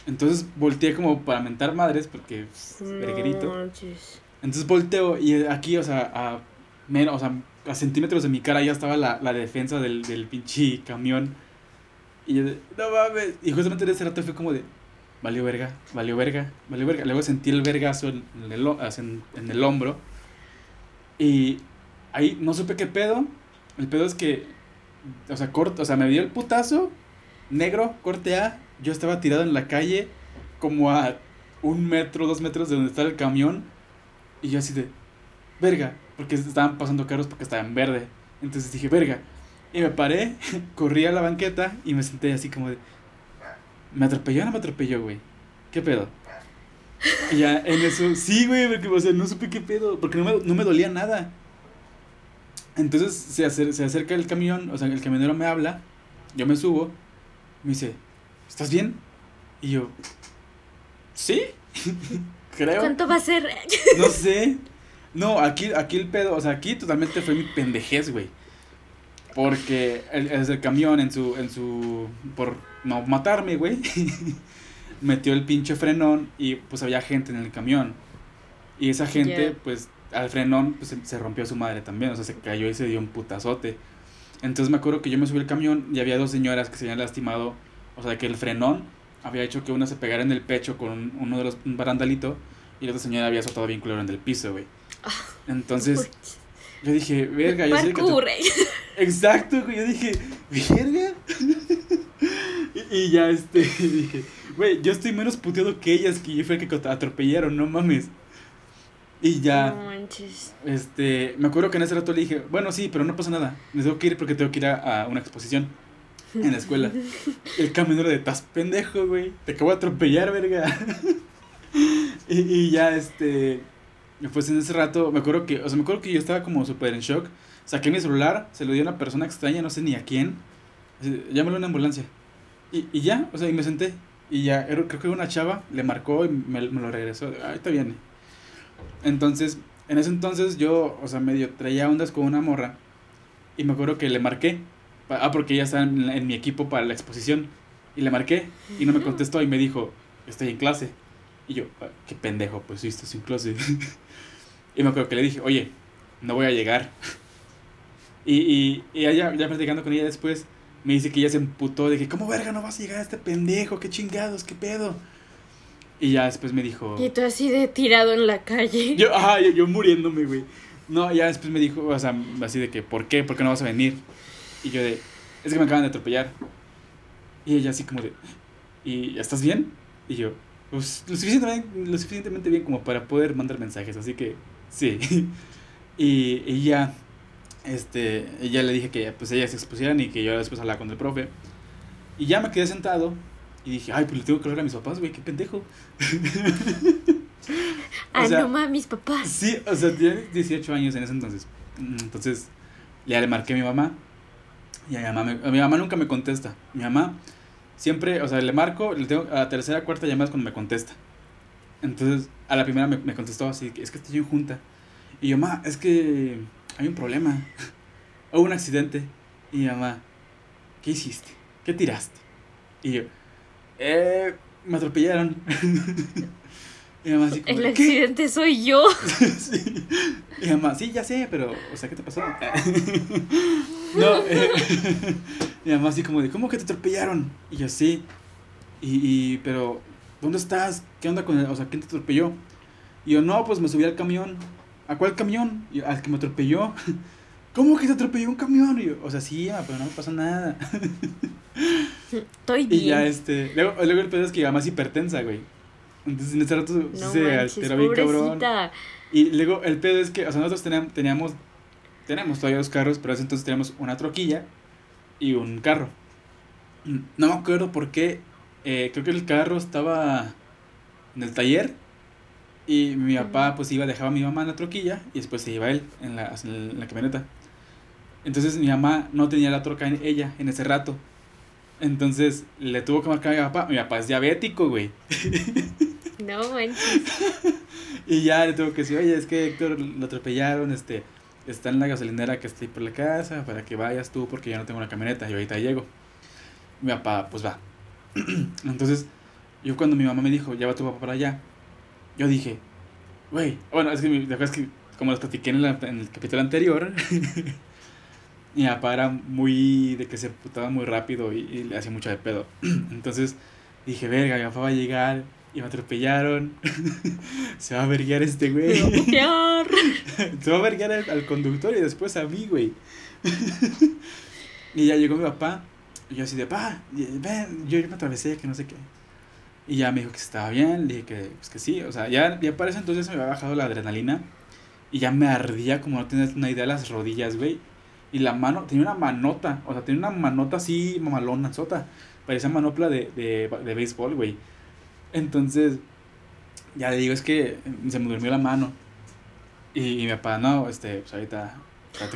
Entonces volteé como para mentar madres, porque, pues, Entonces volteo y aquí, o sea, a menos, o sea, a centímetros de mi cara ya estaba la, la defensa del, del pinche camión. Y yo de, no mames. Y justamente en ese rato fue como de, valió verga, valió verga, valió verga. Luego sentí el vergazo en el, en, en el hombro. Y ahí no supe qué pedo. El pedo es que, o sea, corto, o sea, me dio el putazo, negro, corte A, yo estaba tirado en la calle como a un metro, dos metros de donde estaba el camión. Y yo así de, verga, porque estaban pasando carros porque estaba en verde. Entonces dije, verga. Y me paré, corrí a la banqueta y me senté así como de, ¿me atropelló o no me atropelló, güey? ¿Qué pedo? Y ya en eso, sí, güey, porque, o sea, no supe qué pedo, porque no me, no me dolía nada. Entonces se, se acerca el camión, o sea, el camionero me habla, yo me subo, me dice, ¿estás bien? Y yo, ¿sí? Creo. ¿Cuánto va a ser? no sé. No, aquí, aquí el pedo, o sea, aquí totalmente fue mi pendejez, güey. Porque el, el, camión en su, en su, por no matarme, güey, metió el pinche frenón y pues había gente en el camión. Y esa gente, pues al frenón, pues se rompió su madre también, o sea, se cayó y se dio un putazote. Entonces me acuerdo que yo me subí al camión y había dos señoras que se habían lastimado, o sea, que el frenón había hecho que una se pegara en el pecho con uno de los, un barandalito y la otra señora había soltado bien culero en el piso, güey. Ah, Entonces, yo dije, verga, yo sé que... Exacto, güey, yo dije, verga. y, ya, este, dije, güey, yo estoy menos puteado que ellas, que yo fue el que atropellaron, no mames. Y ya. No manches. Este, me acuerdo que en ese rato le dije, bueno, sí, pero no pasa nada. Me tengo que ir porque tengo que ir a, una exposición en la escuela. El camionero de, estás pendejo, güey. Te acabo de atropellar, verga. y, y, ya, este, pues en ese rato, me acuerdo que, o sea, me acuerdo que yo estaba como súper en shock. Saqué mi celular, se lo di a una persona extraña, no sé ni a quién. Llámalo a una ambulancia. Y, y ya, o sea, y me senté. Y ya, creo que una chava le marcó y me, me lo regresó. Ahí está bien. Entonces, en ese entonces yo, o sea, medio traía ondas con una morra. Y me acuerdo que le marqué. Ah, porque ella estaba en, mi equipo para la exposición. Y le marqué. Y no me contestó y me dijo, estoy en clase. Y yo, ah, qué pendejo, pues sí, estoy en clase. y me acuerdo que le dije, oye, no voy a llegar. y, y, y ella, ya platicando con ella después, me dice que ella se emputó. De que, ¿cómo verga no vas a llegar a este pendejo? ¿Qué chingados? ¿Qué pedo? Y ya después me dijo. Y tú así de tirado en la calle. Yo, ajá, yo, muriéndome, güey. No, ya después me dijo, o sea, así de que, ¿por qué? ¿Por qué no vas a venir? Y yo de, es que me acaban de atropellar. Y ella así como de, ¿y estás bien? Y yo, pues lo suficientemente, lo suficientemente bien como para poder mandar mensajes, así que sí. y, ya, este, ya le dije que pues ellas se expusieran y que yo después hablaba con el profe. Y ya me quedé sentado y dije, ay, pues le tengo que hablar a mis papás, güey, qué pendejo. ah, no mames, mis papás. Sí, o sea, tenía 18 años en ese entonces. Entonces, ya le marqué a mi mamá. Y a mi mamá, a mi mamá nunca me contesta. Mi mamá siempre, o sea, le marco, le tengo a la tercera, cuarta llamada es cuando me contesta. Entonces, a la primera me, me contestó así, es que estoy en junta. Y yo, mamá, es que hay un problema. Hubo un accidente. Y mi mamá, ¿qué hiciste? ¿Qué tiraste? Y yo, eh, me atropellaron. y mamá así como, El accidente soy yo. sí. Y mamá, sí, ya sé, pero, o sea, ¿qué te pasó? No, eh, y mamá así como de, ¿cómo que te atropellaron? Y yo, sí. Y, y, pero, ¿dónde estás? ¿Qué onda con él? O sea, ¿quién te atropelló? Y yo, no, pues me subí al camión. ¿A cuál camión? Y, al que me atropelló. ¿Cómo que te atropelló un camión? Y yo, o sea, sí, pero no me pasó nada. Estoy bien. Y ya este. Luego, luego el pedo es que iba más hipertensa, güey. Entonces en ese rato no se alteró bien cabrón. Y luego el pedo es que, o sea, nosotros teníamos, teníamos, tenemos todavía dos carros, pero entonces teníamos una troquilla y un carro. No me acuerdo por qué. Eh, creo que el carro estaba en el taller y mi papá pues iba, dejaba a mi mamá en la troquilla y después se iba él en la, en la camioneta. Entonces mi mamá no tenía la troca en ella en ese rato. Entonces le tuvo que marcar a mi papá. Mi papá es diabético, güey. No manches. y ya le tuvo que decir, oye, es que Héctor lo atropellaron, este, está en la gasolinera que está ahí por la casa, para que vayas tú porque yo no tengo una camioneta y ahorita llego. Mi papá, pues va. Entonces, yo cuando mi mamá me dijo, ya va tu papá para allá, yo dije, güey, bueno, es que, después que como les platiqué en, en el capítulo anterior, mi papá era muy de que se putaba muy rápido y, le hacía mucho de pedo. Entonces dije, verga, mi papá va a llegar y me atropellaron. se va a verguiar este güey. se va a verguiar al, conductor y después a mí, güey. y ya llegó mi papá Y yo así de, pa, ven, yo, yo me atravesé, que no sé qué. Y ya me dijo que estaba bien, le dije que, pues que sí, o sea, ya, ya para ese entonces me había bajado la adrenalina y ya me ardía como no tienes una idea las rodillas, güey. Y la mano, tenía una manota, o sea, tenía una manota así mamalona, sota. Parecía manopla de, de, de béisbol, güey. Entonces, ya le digo, es que se me durmió la mano. Y, y mi papá, no, este, pues ahorita.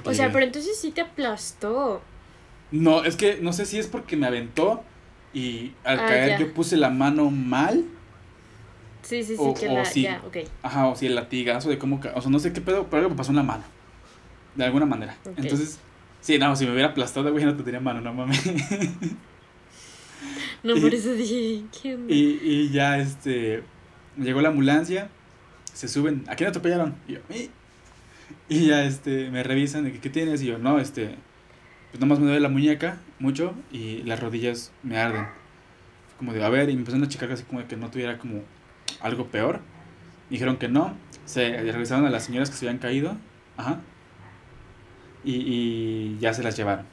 O sea, pero entonces sí te aplastó. No, es que no sé si es porque me aventó y al ah, caer yo puse la mano mal. Sí, sí, sí, que la, ya, ok. Ajá, o si el latigazo de cómo, o sea, no sé qué pedo, pero algo me pasó en la mano. De alguna manera. Entonces, sí, no, si me hubiera aplastado, güey, no tendría mano, no mames. No, por eso dije, ¿qué Y, y ya, este, llegó la ambulancia, se suben, ¿a quién atropellaron? Y yo, ¿Y? y ya, este, me revisan, de que, ¿qué tienes? Y yo, no, este, pues nomás me duele la muñeca mucho y las rodillas me arden. Como de, a ver, y me empezaron a checar así como de que no tuviera como algo peor. Dijeron que no, se revisaron a las señoras que se habían caído, ajá, y, y ya se las llevaron.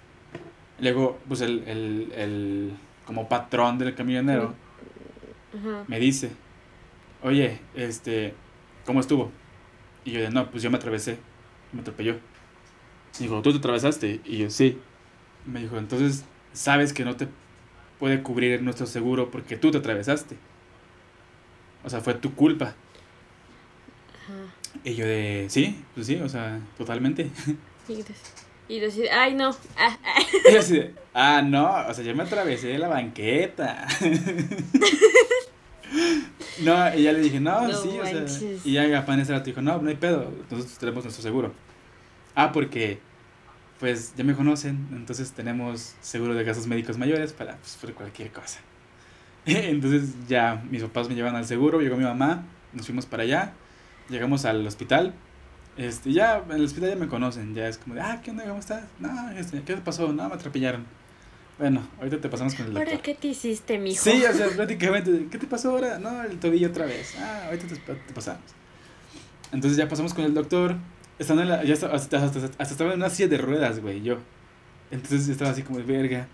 Luego, pues el, el, el como patrón del camionero me dice, oye, este, ¿cómo estuvo? Y yo de, no, pues yo me atravesé, me atropelló. Y dijo, ¿tú te atravesaste? Y yo, sí. me dijo, entonces, sabes que no te puede cubrir nuestro seguro porque tú te atravesaste. O sea, fue tu culpa. Y yo de, sí, pues sí, o sea, totalmente. Y decir, ay, no. Ah, ah. Y así de, ah, no, o sea, yo me atravesé la banqueta. no, y ya le dije, no, sí, o sea. Y ya papá en ese rato dijo, no, no hay pedo, nosotros tenemos nuestro seguro. Ah, porque pues ya me conocen, entonces tenemos seguro de gastos médicos mayores para pues, por cualquier cosa. entonces ya mis papás me llevan al seguro, llegó mi mamá, nos fuimos para allá, llegamos al hospital. Este, ya en el hospital ya me conocen, ya es como de, ah, ¿qué onda? ¿Cómo estás? No, este, ¿qué te pasó? No, me atrapellaron. Bueno, ahorita te pasamos con el doctor. ¿Ahora qué te hiciste, mijo? Sí, o sea, prácticamente, ¿qué te pasó ahora? No, el tobillo otra vez. Ah, ahorita te, te pasamos. Entonces ya pasamos con el doctor, estando en la, ya hasta, hasta, estaba en una silla de ruedas, güey, yo. Entonces estaba así como de verga.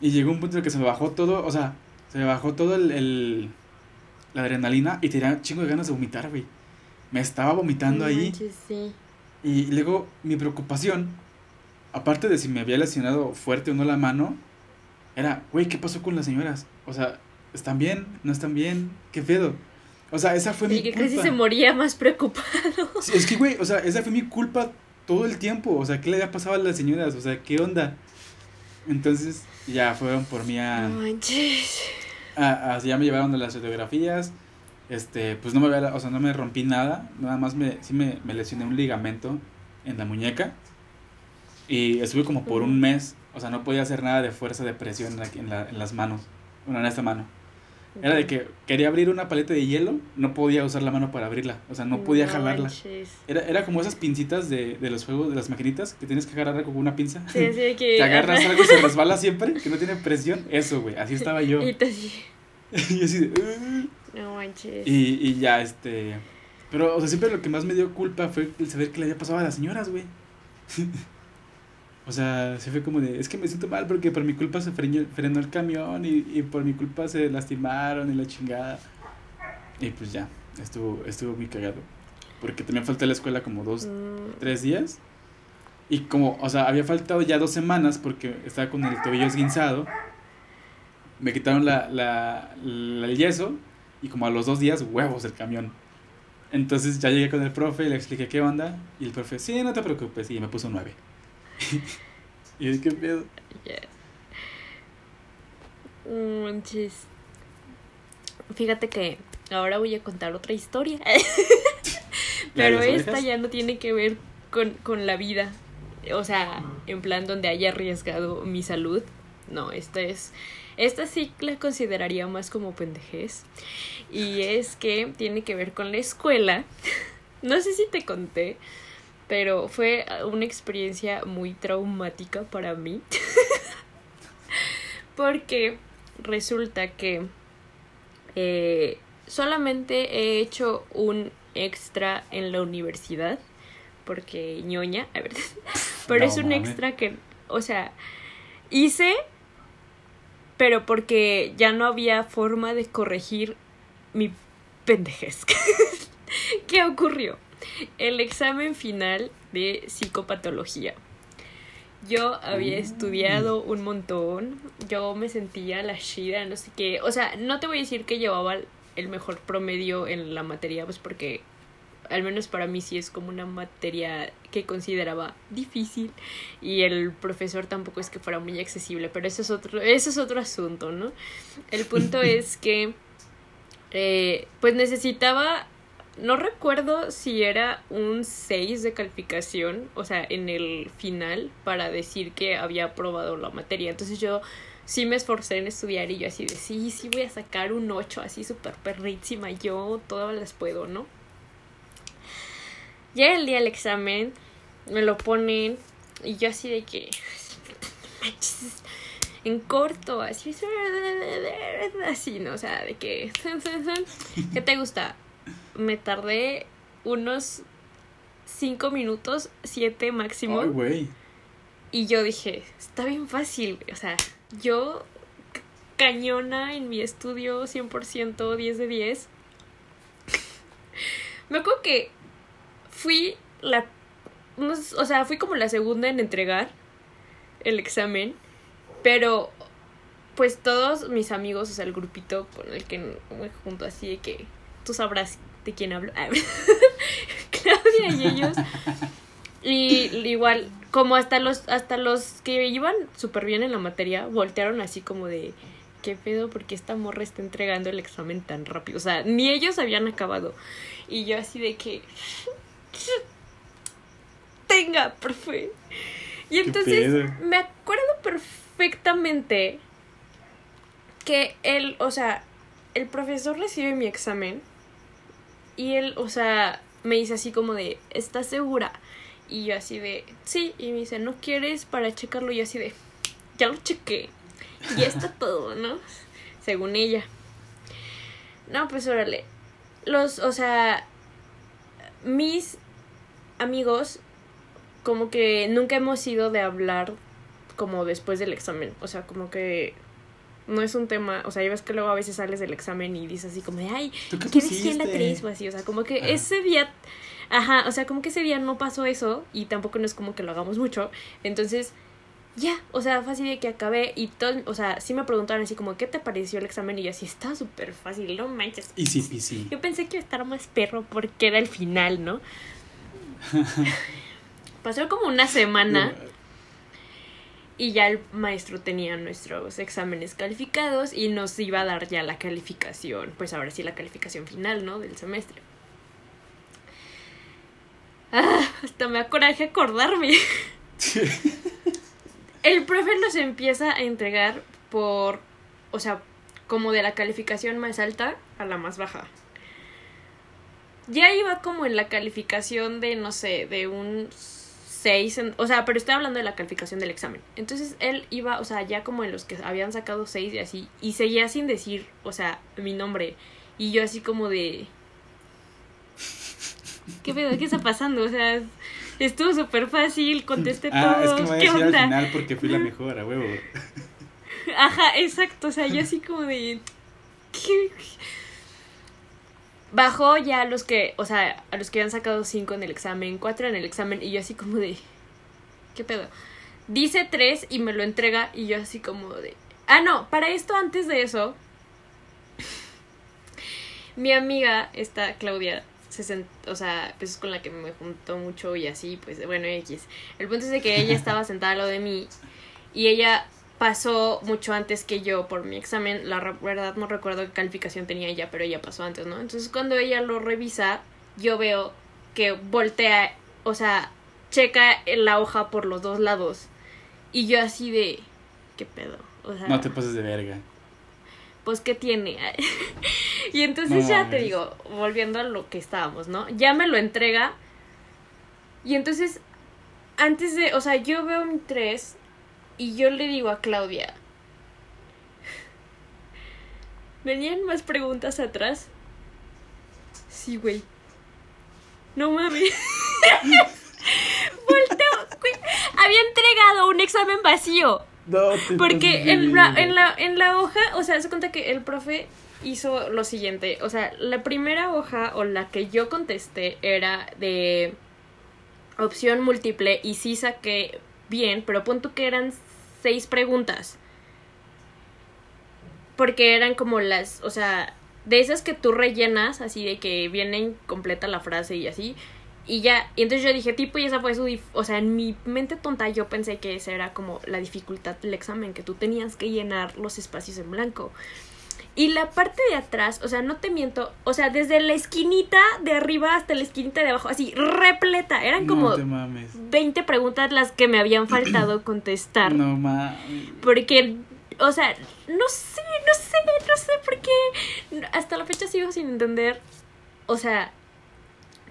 Y llegó un punto en que se me bajó todo, o sea, se me bajó todo el, el la adrenalina y tenía chingo de ganas de vomitar, güey. Me estaba vomitando ahí. sí. Y luego mi preocupación, aparte de si me había lesionado fuerte o no la mano, era, güey, ¿qué pasó con las señoras? O sea, ¿están bien? ¿No están bien? ¿Qué pedo? O sea, esa fue mi que casi se moría más preocupado. Sí, es que, güey, o sea, esa fue mi culpa todo el tiempo. O sea, ¿qué le había pasado a las señoras? O sea, ¿qué onda? Entonces, ya fueron por mí a... No manches. A, ya me llevaron a las fotografías. Este, pues no me había, o sea, no me rompí nada. Nada más me, sí me, me lesioné un ligamento en la muñeca. Y estuve como por un mes. O sea, no podía hacer nada de fuerza de presión en, la, en las manos. Bueno, en esta mano. Era de que quería abrir una paleta de hielo, no podía usar la mano para abrirla, o sea, no podía jalarla. Era, era como esas pincitas de, de los juegos, de las maquinitas, que tienes que agarrar con una pinza. Sí, sí, que... Te agarras algo y se resbala siempre, que no tiene presión. Eso, güey, así estaba yo. y, y así de... Manches. Y, y ya, este... Pero, o sea, siempre lo que más me dio culpa fue el saber que le había pasado a las señoras, güey. O sea, se fue como de, es que me siento mal porque por mi culpa se frenó, el camión y, y, por mi culpa se lastimaron y la chingada. Y pues ya, estuvo, estuvo muy cagado. Porque también falté a la escuela como dos, mm. tres días. Y como, o sea, había faltado ya dos semanas porque estaba con el tobillo esguinzado. Me quitaron la, la, el yeso y como a los dos días, huevos del camión. Entonces ya llegué con el profe y le expliqué qué onda. Y el profe, sí, no te preocupes. Y me puso nueve. y es que pedo. Manches. Fíjate que ahora voy a contar otra historia. Pero esta ya no tiene que ver con, con la vida. O sea, en plan donde haya arriesgado mi salud. No, esta es. Esta sí la consideraría más como pendejez. Y es que tiene que ver con la escuela. No sé si te conté pero fue una experiencia muy traumática para mí. Porque resulta que eh, solamente he hecho un extra en la universidad. Porque ñoña, a ver. Pero es un extra que, o sea, hice pero porque ya no había forma de corregir mi pendejez. ¿Qué ocurrió? El examen final de psicopatología. Yo había estudiado un montón, yo me sentía la chida, no sé qué. O sea, no te voy a decir que llevaba el mejor promedio en la materia, pues porque al menos para mí sí es como una materia que consideraba difícil y el profesor tampoco es que fuera muy accesible, pero eso es otro, eso es otro asunto, ¿no? El punto es que eh, pues necesitaba, no recuerdo si era un 6 de calificación, o sea, en el final para decir que había aprobado la materia. Entonces yo sí me esforcé en estudiar y yo así de, sí, sí voy a sacar un 8 así súper perrísima, yo todas las puedo, ¿no? Llega el día del examen, me lo ponen y yo así de que en corto, así así, ¿no? O sea, de que ¿qué te gusta? Me tardé unos cinco minutos, siete máximo. Ay, güey. Y yo dije, está bien fácil, güey. O sea, yo cañona en mi estudio 100%, 10 de 10. Me acuerdo que fui la... o sea, fui como la segunda en entregar el examen, pero pues todos mis amigos, o sea, el grupito con el que me junto así de que tú sabrás de quién hablo. Claudia y ellos. Y igual, como hasta los, hasta los que iban súper bien en la materia, voltearon así como de, ¿qué pedo? Porque esta morra está entregando el examen tan rápido. O sea, ni ellos habían acabado. Y yo así de que... Tenga, profe. Y ¿Qué entonces me acuerdo perfectamente que él, o sea, el profesor recibe mi examen y él, o sea, me dice así como de, ¿estás segura? Y yo así de, sí, y me dice, ¿no quieres para checarlo? Y yo así de, ya lo chequé. Y ya está todo, ¿no? Según ella. No, pues órale. Los, o sea, mis amigos, como que nunca hemos ido de hablar como después del examen. O sea, como que no es un tema, o sea, ya ves que luego a veces sales del examen y dices así como de, ay, ¿Tú qué ¿qué decía la? 3 o así? O sea, como que ese día, ajá, o sea, como que ese día no pasó eso y tampoco no es como que lo hagamos mucho. Entonces, ya, o sea, así de que acabé y todo, o sea, sí me preguntaron así como, ¿qué te pareció el examen? Y yo así, está súper fácil, no manches. Easy peasy. Yo pensé que iba a estar más perro porque era el final, ¿no? Pasó como una semana y ya el maestro tenía nuestros exámenes calificados y nos iba a dar ya la calificación, pues ahora sí la calificación final, ¿no? Del semestre. Ah, hasta me acoraje acordarme. El profe los empieza a entregar por, o sea, como de la calificación más alta a la más baja. Ya iba como en la calificación de, no sé, de un 6, en- o sea, pero estoy hablando de la calificación del examen. Entonces él iba, o sea, ya como en los que habían sacado 6 y así, y seguía sin decir, o sea, mi nombre. Y yo así como de... ¿Qué pedo? ¿Qué está pasando? O sea, estuvo súper fácil, contesté Ah, es todo. que me voy a ¿Qué decir al final porque fui la mejor, a huevo. Ajá, exacto. O sea, yo así como de. ¿qué? Bajó ya a los que, o sea, a los que habían sacado cinco en el examen, cuatro en el examen, y yo así como de. ¿Qué pedo? Dice tres y me lo entrega, y yo así como de. Ah, no, para esto, antes de eso. Mi amiga, esta Claudia, se sent- o sea, pues es con la que me juntó mucho y así, pues bueno, X. El punto es de que ella estaba sentada al lado de mí y ella pasó mucho antes que yo por mi examen. La verdad no recuerdo qué calificación tenía ella, pero ella pasó antes, ¿no? Entonces cuando ella lo revisa, yo veo que voltea, o sea, checa la hoja por los dos lados. Y yo así de, ¿qué pedo? O sea, No te pases de verga. pues ¿qué tiene? y entonces No ya te digo, volviendo a lo que estábamos, ¿no? Ya me lo entrega. Y entonces, antes de, o sea, yo veo mi 3 y yo le digo a Claudia, ¿venían más preguntas atrás? Sí, güey. No mames. Volteo, güey. Había entregado un examen vacío. No, te Porque en la, en, la, en la hoja, o sea, se cuenta que el profe hizo lo siguiente. O sea, la primera hoja o la que yo contesté era de opción múltiple y sí saqué bien, pero punto que eran seis preguntas. Porque eran como las, o sea, de esas que tú rellenas, así de que vienen completa la frase y así. Y ya, y entonces yo dije, tipo, y esa fue su, o sea, en mi mente tonta yo pensé que esa era como la dificultad del examen, que tú tenías que llenar los espacios en blanco. Y la parte de atrás, o sea, no te miento, o sea, desde la esquinita de arriba hasta la esquinita de abajo, así, repleta. Eran como 20 preguntas las que me habían faltado contestar. No mames. Porque, o sea, no sé, no sé, no sé por qué. Hasta la fecha sigo sin entender. O sea,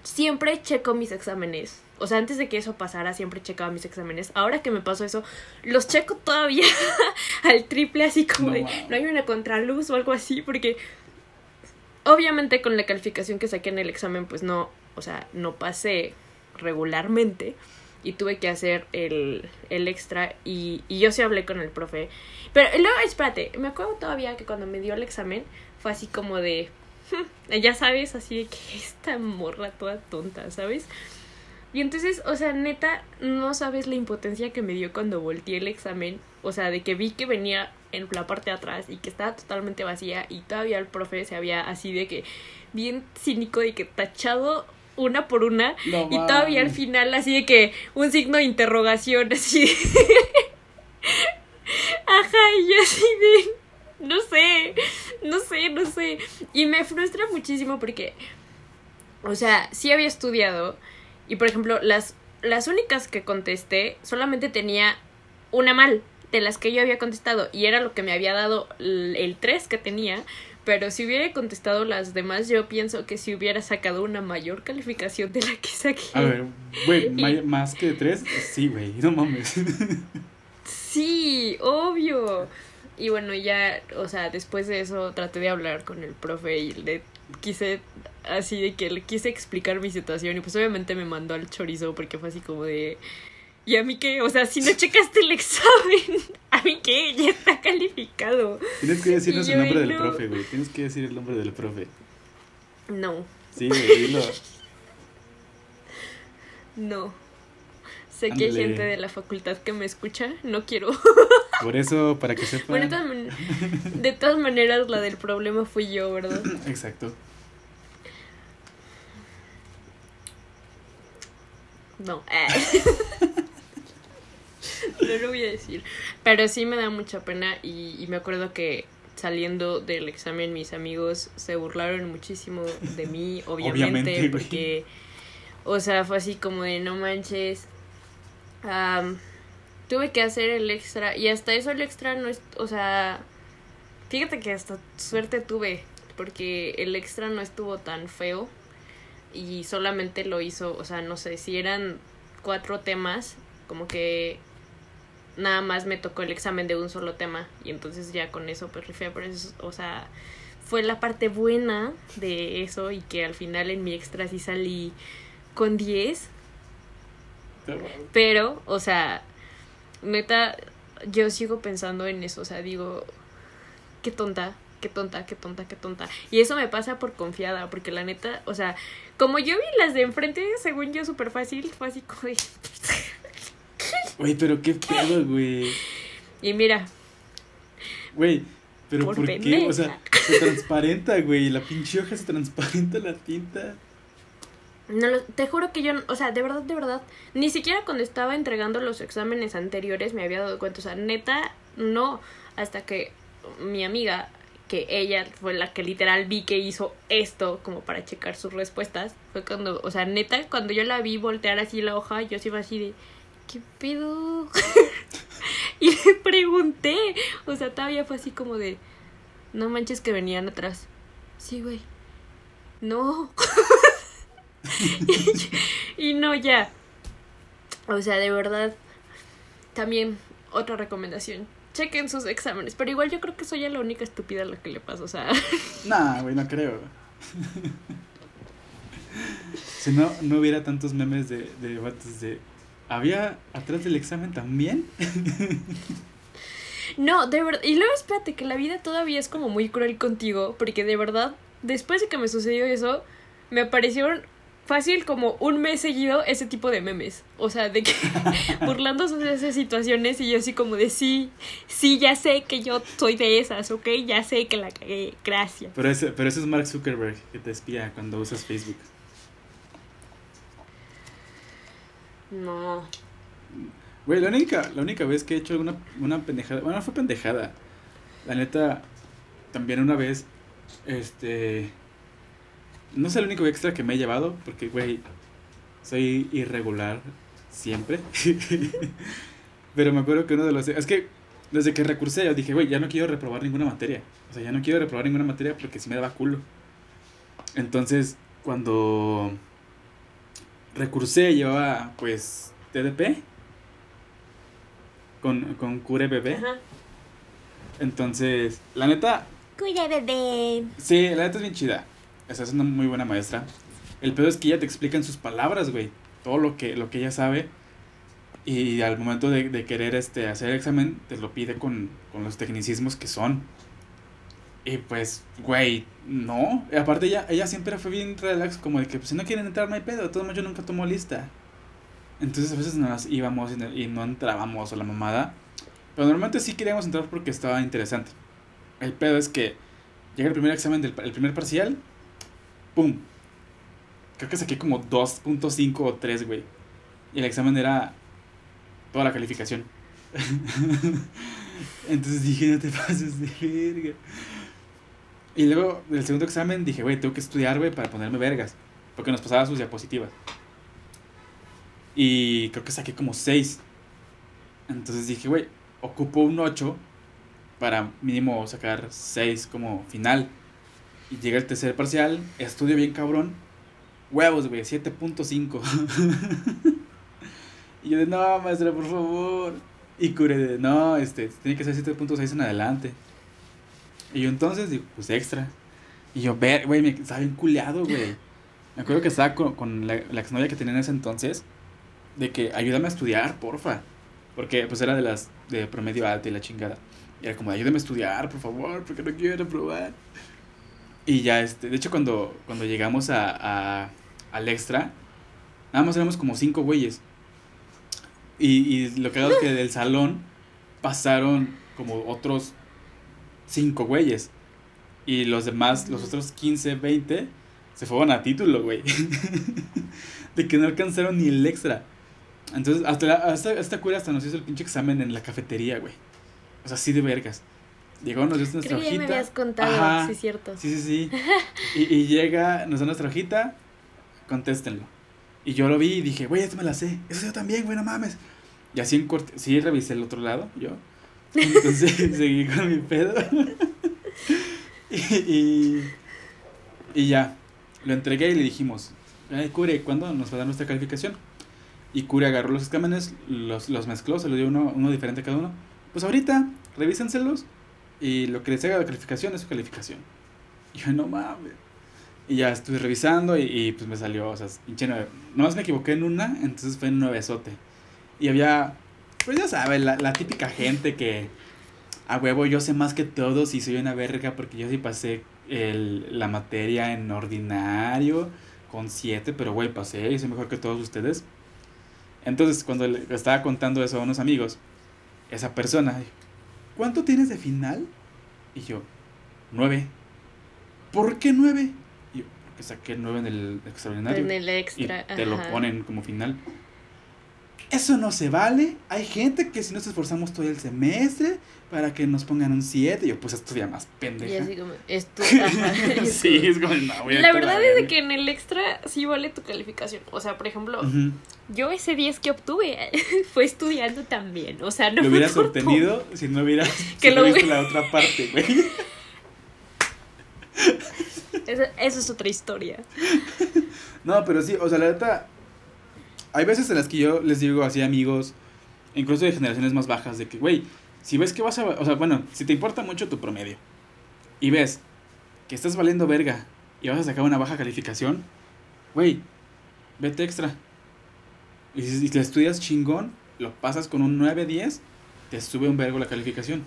siempre checo mis exámenes. O sea, antes de que eso pasara, siempre checaba mis exámenes. Ahora que me pasó eso, los checo todavía al triple, así como de no hay una contraluz o algo así, porque obviamente con la calificación que saqué en el examen, pues no, o sea, no pasé regularmente y tuve que hacer el, el extra y, y yo sí hablé con el profe. Pero luego, espérate, me acuerdo todavía que cuando me dio el examen fue así como de, ya sabes, así de que esta morra toda tonta, ¿sabes? Y entonces, o sea, neta, no sabes la impotencia que me dio cuando volteé el examen. O sea, de que vi que venía en la parte de atrás y que estaba totalmente vacía y todavía el profe se había así de que bien cínico de que tachado una por una y todavía al final así de que un signo de interrogación así. Ajá, y yo así de no sé, no sé, no sé. Y me frustra muchísimo porque o sea, sí había estudiado y por ejemplo, las, las únicas que contesté solamente tenía una mal de las que yo había contestado y era lo que me había dado el 3 que tenía. Pero si hubiera contestado las demás, yo pienso que si hubiera sacado una mayor calificación de la que saqué. A ver, güey, más que tres, sí, güey, no mames. Sí, obvio. Y bueno, ya, o sea, después de eso traté de hablar con el profe y le quise así de que le quise explicar mi situación y pues obviamente me mandó al chorizo porque fue así como de... ¿Y a mí qué? O sea, si no checaste el examen, ¿a mí qué? Ya está calificado. Tienes que decirnos el nombre del profe, güey. Tienes que decir el nombre del profe. No. Sí, güey, dilo. No. Sé que hay gente de la facultad que me escucha. No quiero. Por eso, para que sepan. Bueno, de todas maneras, la del problema fui yo, ¿verdad? Exacto. No. no lo voy a decir. Pero sí me da mucha pena y, me acuerdo que saliendo del examen mis amigos se burlaron muchísimo de mí, obviamente, porque, o sea, fue así como de no manches. Tuve que hacer el extra y hasta eso el extra no es, o sea, fíjate que hasta suerte tuve porque el extra no estuvo tan feo y solamente lo hizo, o sea, no sé, si eran cuatro temas, como que nada más me tocó el examen de un solo tema y entonces ya con eso pues rifé, pero eso, o sea, fue la parte buena de eso y que al final en mi extra sí salí con 10. Pero, o sea, neta, yo sigo pensando en eso, o sea, digo, qué tonta, qué tonta, qué tonta, qué tonta. Y eso me pasa por confiada, porque la neta, o sea, como yo vi las de enfrente, según yo, súper fácil, fue así como. Güey, pero qué pedo, güey. Y mira. Güey, pero ¿por, qué? O sea, se transparenta, güey. La pinche hoja se transparenta la tinta. No, te juro que yo, o sea, de verdad, de verdad, ni siquiera cuando estaba entregando los exámenes anteriores me había dado cuenta, o sea, neta, no, hasta que mi amiga que ella fue la que literal vi que hizo esto como para checar sus respuestas. Fue cuando, o sea, neta, cuando yo la vi voltear así la hoja, yo sí iba así de, ¿qué pedo? y le pregunté, o sea, todavía fue así como de, no manches que venían atrás. Sí, güey. No. y, y no, ya. O sea, de verdad, también otra recomendación chequen sus exámenes. Pero igual yo creo que soy la única estúpida a la que le pasa, o sea. Nah, güey, no creo. si no, no hubiera tantos memes de, de de. ¿Había atrás del examen también? No, de verdad. Y luego espérate, que la vida todavía es como muy cruel contigo, porque de verdad, después de que me sucedió eso, me aparecieron fácil como un mes seguido ese tipo de memes. O sea, de que burlándose de esas situaciones y yo así como de sí, sí, ya sé que yo soy de esas, ¿ok? Ya sé que la cagué, gracias. Pero ese, pero ese es Mark Zuckerberg que te espía cuando usas Facebook. No. Güey, la única, la única vez que he hecho alguna una pendejada, bueno, no fue pendejada. La neta, también una vez, este, no sé el único extra que me he llevado, porque, güey, soy irregular siempre. Pero me acuerdo que uno de los... Es que desde que recursé yo dije, güey, ya no quiero reprobar ninguna materia. O sea, ya no quiero reprobar ninguna materia porque si me daba culo. Entonces, cuando recursé, llevaba, pues, TDP con, con Cure Bebé. Ajá. Entonces, la neta, Cuida bebé. Sí, la neta es bien chida. Esa es una muy buena maestra. El pedo es que ella te explica en sus palabras, güey. Todo lo que, lo que ella sabe. Y al momento de, de querer este, hacer el examen, te lo pide con, con los tecnicismos que son. Y pues, güey, no. Y aparte ella, ella siempre fue bien relax, como de que pues, si no quieren entrar no hay pedo. De todos modos yo nunca tomo lista. Entonces a veces nos íbamos y no, entrábamos a la mamada. Pero normalmente sí queríamos entrar porque estaba interesante. El pedo es que llega el primer examen del el primer parcial. ¡Pum! Creo que saqué como 2.5 o 3, güey. Y el examen era toda la calificación. Entonces dije, no te pases de verga. Y luego, el segundo examen, dije, güey, tengo que estudiar, güey, para ponerme vergas. Porque nos pasaba sus diapositivas. Y creo que saqué como 6. Entonces dije, güey, ocupo un 8 para mínimo sacar 6 como final. Y llega el tercer parcial, estudio bien cabrón. Huevos, güey, 7.5. y yo de, no, maestra, por favor. Y Cure de, no, este, tiene que ser 7.6 en adelante. Y yo entonces, digo, pues extra. Y yo, ver, güey, me estaba bien culeado, güey. Me acuerdo que estaba con, con la, exnovia que tenía en ese entonces. De que ayúdame a estudiar, porfa. Porque pues era de las de promedio alto y la chingada. Y era como, ayúdame a estudiar, por favor, porque no quiero probar. Y ya, este, de hecho, cuando, cuando llegamos a, a, al extra, nada más éramos como cinco güeyes. Y, y lo que hago es que del salón pasaron como otros cinco güeyes. Y los demás, los otros 15, 20, se fueron a título, güey. de que no alcanzaron ni el extra. Entonces, hasta, la, hasta esta cura hasta nos hizo el pinche examen en la cafetería, güey. O sea, así de vergas. Llegó, nos dio nuestra Creo que ya hojita. me habías contado, Ajá. sí, cierto. Sí, sí, sí. Y, y llega, nos da nuestra hojita, contéstenlo. Y yo lo vi y dije, güey, esto me la sé. Eso yo también, güey, no mames. Y así en corte, sí, revisé el otro lado, yo. Entonces seguí con mi pedo. y, y, y ya, lo entregué y le dijimos, Ay, Cure, ¿cuándo nos va a dar nuestra calificación? Y Cure agarró los exámenes, los, los mezcló, se los dio uno, uno diferente a cada uno. Pues ahorita, revísenselos y lo que les haga la calificación es su calificación. Y yo, no mames. Y ya estuve revisando y, y, pues me salió, o sea, pinche nueve. Nomás me equivoqué en una, entonces fue en nuevezote. Y había, pues ya sabes, la, la típica gente que a huevo yo sé más que todos y soy una verga porque yo sí pasé el, la materia en ordinario con siete, pero güey, pasé y soy mejor que todos ustedes. Entonces, cuando le estaba contando eso a unos amigos, esa persona ¿cuánto tienes de final? Y yo, nueve. ¿Por qué nueve? Y yo, porque saqué nueve en el extraordinario. En el y extra. te lo ponen como final. Eso no se vale. Hay gente que si nos esforzamos todo el semestre para que nos pongan un 7, yo pues estudia más Y pendeja. así como, esto, ajá, sí, es como, no, voy a La verdad es de que en el extra sí vale tu calificación. O sea, por ejemplo, yo ese 10 que obtuve fue estudiando también. O sea, no Lo hubieras por obtenido si no hubieras Que si no lo hubi- la otra parte, güey. eso es otra historia. No, pero sí, o sea, la neta. Hay veces en las que yo les digo así amigos, incluso de generaciones más bajas, de que, güey, si ves que vas a. O sea, bueno, si te importa mucho tu promedio y ves que estás valiendo verga y vas a sacar una baja calificación, güey, vete extra. Y si, te estudias chingón, lo pasas con un 9-10, te sube un vergo la calificación.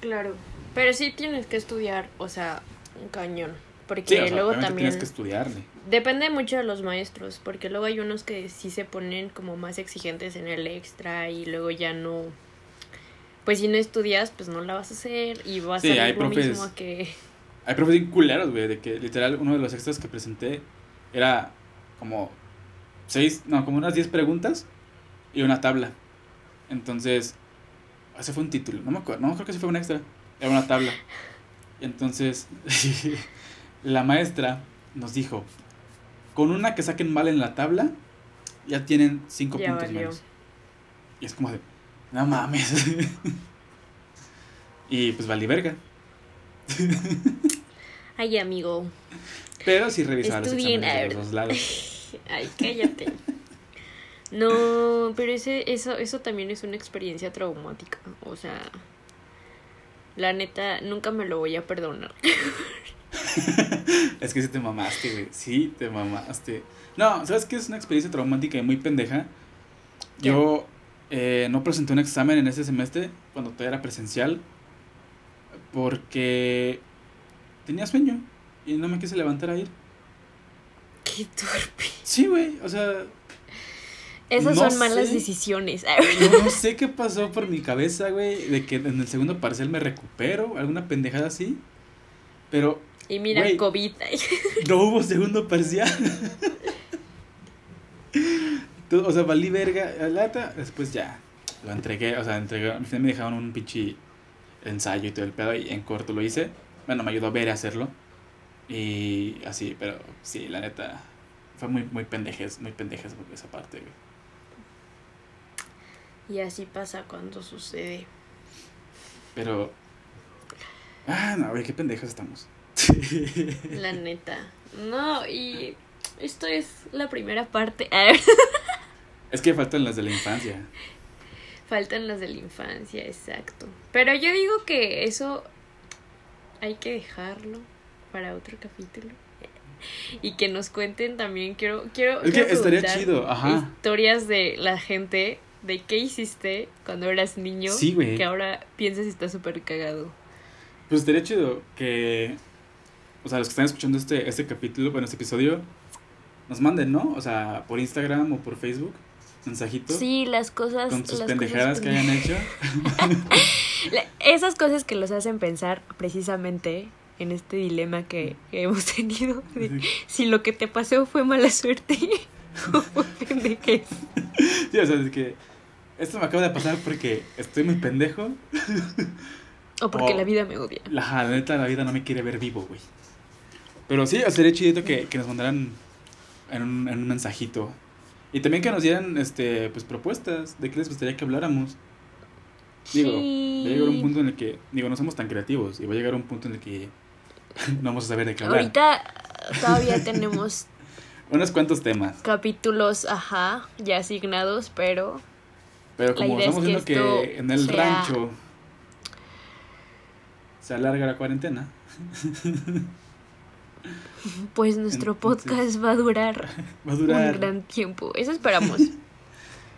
Claro. Pero sí tienes que estudiar, o sea, un cañón. Porque Sí, o sea, luego también... tienes que estudiarle. Depende mucho de los maestros, porque luego hay unos que sí se ponen como más exigentes en el extra y luego ya no... Pues si no estudias, pues no la vas a hacer y vas Sí, a hay salir lo profes- mismo que... Hay profes culeros, güey, de que literal uno de los extras que presenté era como seis, no, como unas diez preguntas y una tabla. Entonces, ese fue un título, no me acuerdo, no creo que ese fue un extra, era una tabla. Entonces, la maestra nos dijo, con una que saquen mal en la tabla, ya tienen cinco Ya puntos valió. menos. Y es como de, no mames. y pues valí verga. Ay, amigo. Pero sí revisaba los exámenes de los dos lados. Ay, cállate. No, pero ese, eso, eso también es una experiencia traumática. O sea, la neta, nunca me lo voy a perdonar. Es que sí te mamaste, güey. Sí, te mamaste. No, ¿sabes qué? Es una experiencia traumática y muy pendeja. Yo eh, no presenté un examen en ese semestre cuando todavía era presencial porque tenía sueño y no me quise levantar a ir. Qué torpe. Sí, güey. O sea, Esas No son malas sé. decisiones. no sé qué pasó por mi cabeza, güey, de que en el segundo parcial me recupero, alguna pendejada así. Pero Y mira, Güey. COVID. No hubo segundo parcial. O sea, valí verga. La lata, después ya lo entregué. O sea, entregué. Al final me dejaron un pinche ensayo y todo el pedo. Y en corto lo hice. Bueno, me ayudó a ver a hacerlo. Y así, pero sí, la neta. Fue muy, muy pendejes, muy pendejes esa parte, güey. Y así pasa cuando sucede. Pero. Ah, no, güey, qué pendejos estamos. La neta. No, y esto es la primera parte. es que faltan las de la infancia. Faltan las de la infancia, exacto. Pero yo digo que eso hay que dejarlo para otro capítulo. Y que nos cuenten también, quiero, quiero, Es que estaría chido, ajá. historias de la gente, de qué hiciste cuando eras niño, Sí, que ahora piensas y está súper cagado. Pues estaría chido que, o sea, los que están escuchando este, este capítulo, bueno, este episodio, nos manden, ¿no? O sea, por Instagram o por Facebook, mensajito. Sí, las cosas... Con sus las pendejadas cosas que hayan hecho. Esas cosas que los hacen pensar precisamente en este dilema que, que hemos tenido de Sí. si lo que te pasó fue mala suerte o fue pendejez. Sí, o sea, es que esto me acaba de pasar porque estoy muy pendejo. O porque O- la vida me odia. La, la neta, la vida no me quiere ver vivo, güey. Pero sí, sería chidito que, que nos mandaran en un, en un mensajito. Y también que nos dieran, este, pues, propuestas de qué les gustaría que habláramos. Digo, Sí. va a llegar un punto en el que, digo, no somos tan creativos y va a llegar un punto en el que no vamos a saber de qué hablar. Ahorita todavía tenemos Unos cuantos temas, capítulos, ajá, ya asignados, pero pero como es estamos que viendo que esto en el sea- rancho se alarga la cuarentena, pues nuestro Entonces- podcast va a durar va a durar. un gran tiempo. Eso esperamos.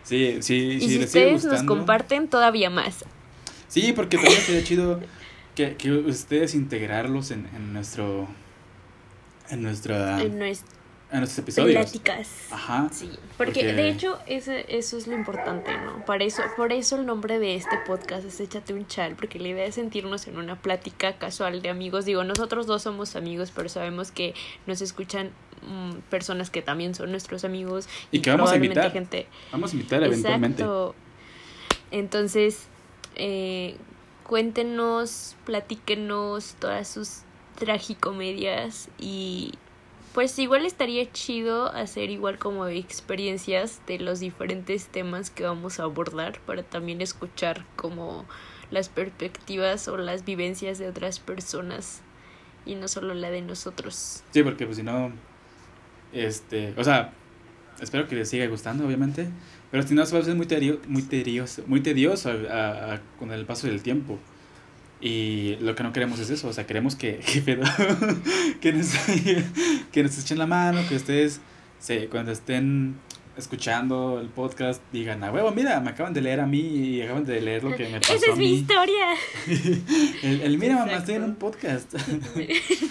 Sí, sí, y si ustedes nos comparten, todavía más. Sí, porque también sería chido que, que ustedes integrarlos en, en nuestro en nuestra En nuestras en nuestros episodios. pláticas. Ajá. Sí, porque, Porque- de hecho ese, eso es lo importante, ¿no? Para eso, por eso el nombre de este podcast es Échate un chal, porque la idea es sentirnos en una plática casual de amigos. Digo, nosotros dos somos amigos, pero sabemos que nos escuchan mm, personas que también son nuestros amigos Y que vamos a invitar. gente Vamos a invitar eventualmente. Exacto. Entonces, eh, cuéntenos, platíquenos todas sus tragicomedias y pues igual estaría chido hacer igual como experiencias de los diferentes temas que vamos a abordar para también escuchar como las perspectivas o las vivencias de otras personas y no solo la de nosotros. Sí, porque pues si no este, o sea, espero que les siga gustando, obviamente, pero si no se va a hacer muy tedio- muy tedioso, muy tedioso a- con el paso del tiempo. Y lo que no queremos es eso, o sea, queremos que, que, pedo? que, nos, que nos echen la mano, que ustedes se, cuando estén escuchando el podcast digan, a huevo, mira, me acaban de leer a mí y acaban de leer lo que me pasó. Esa a es mí. mi historia. el, el, mira, mamá, Exacto. estoy en un podcast.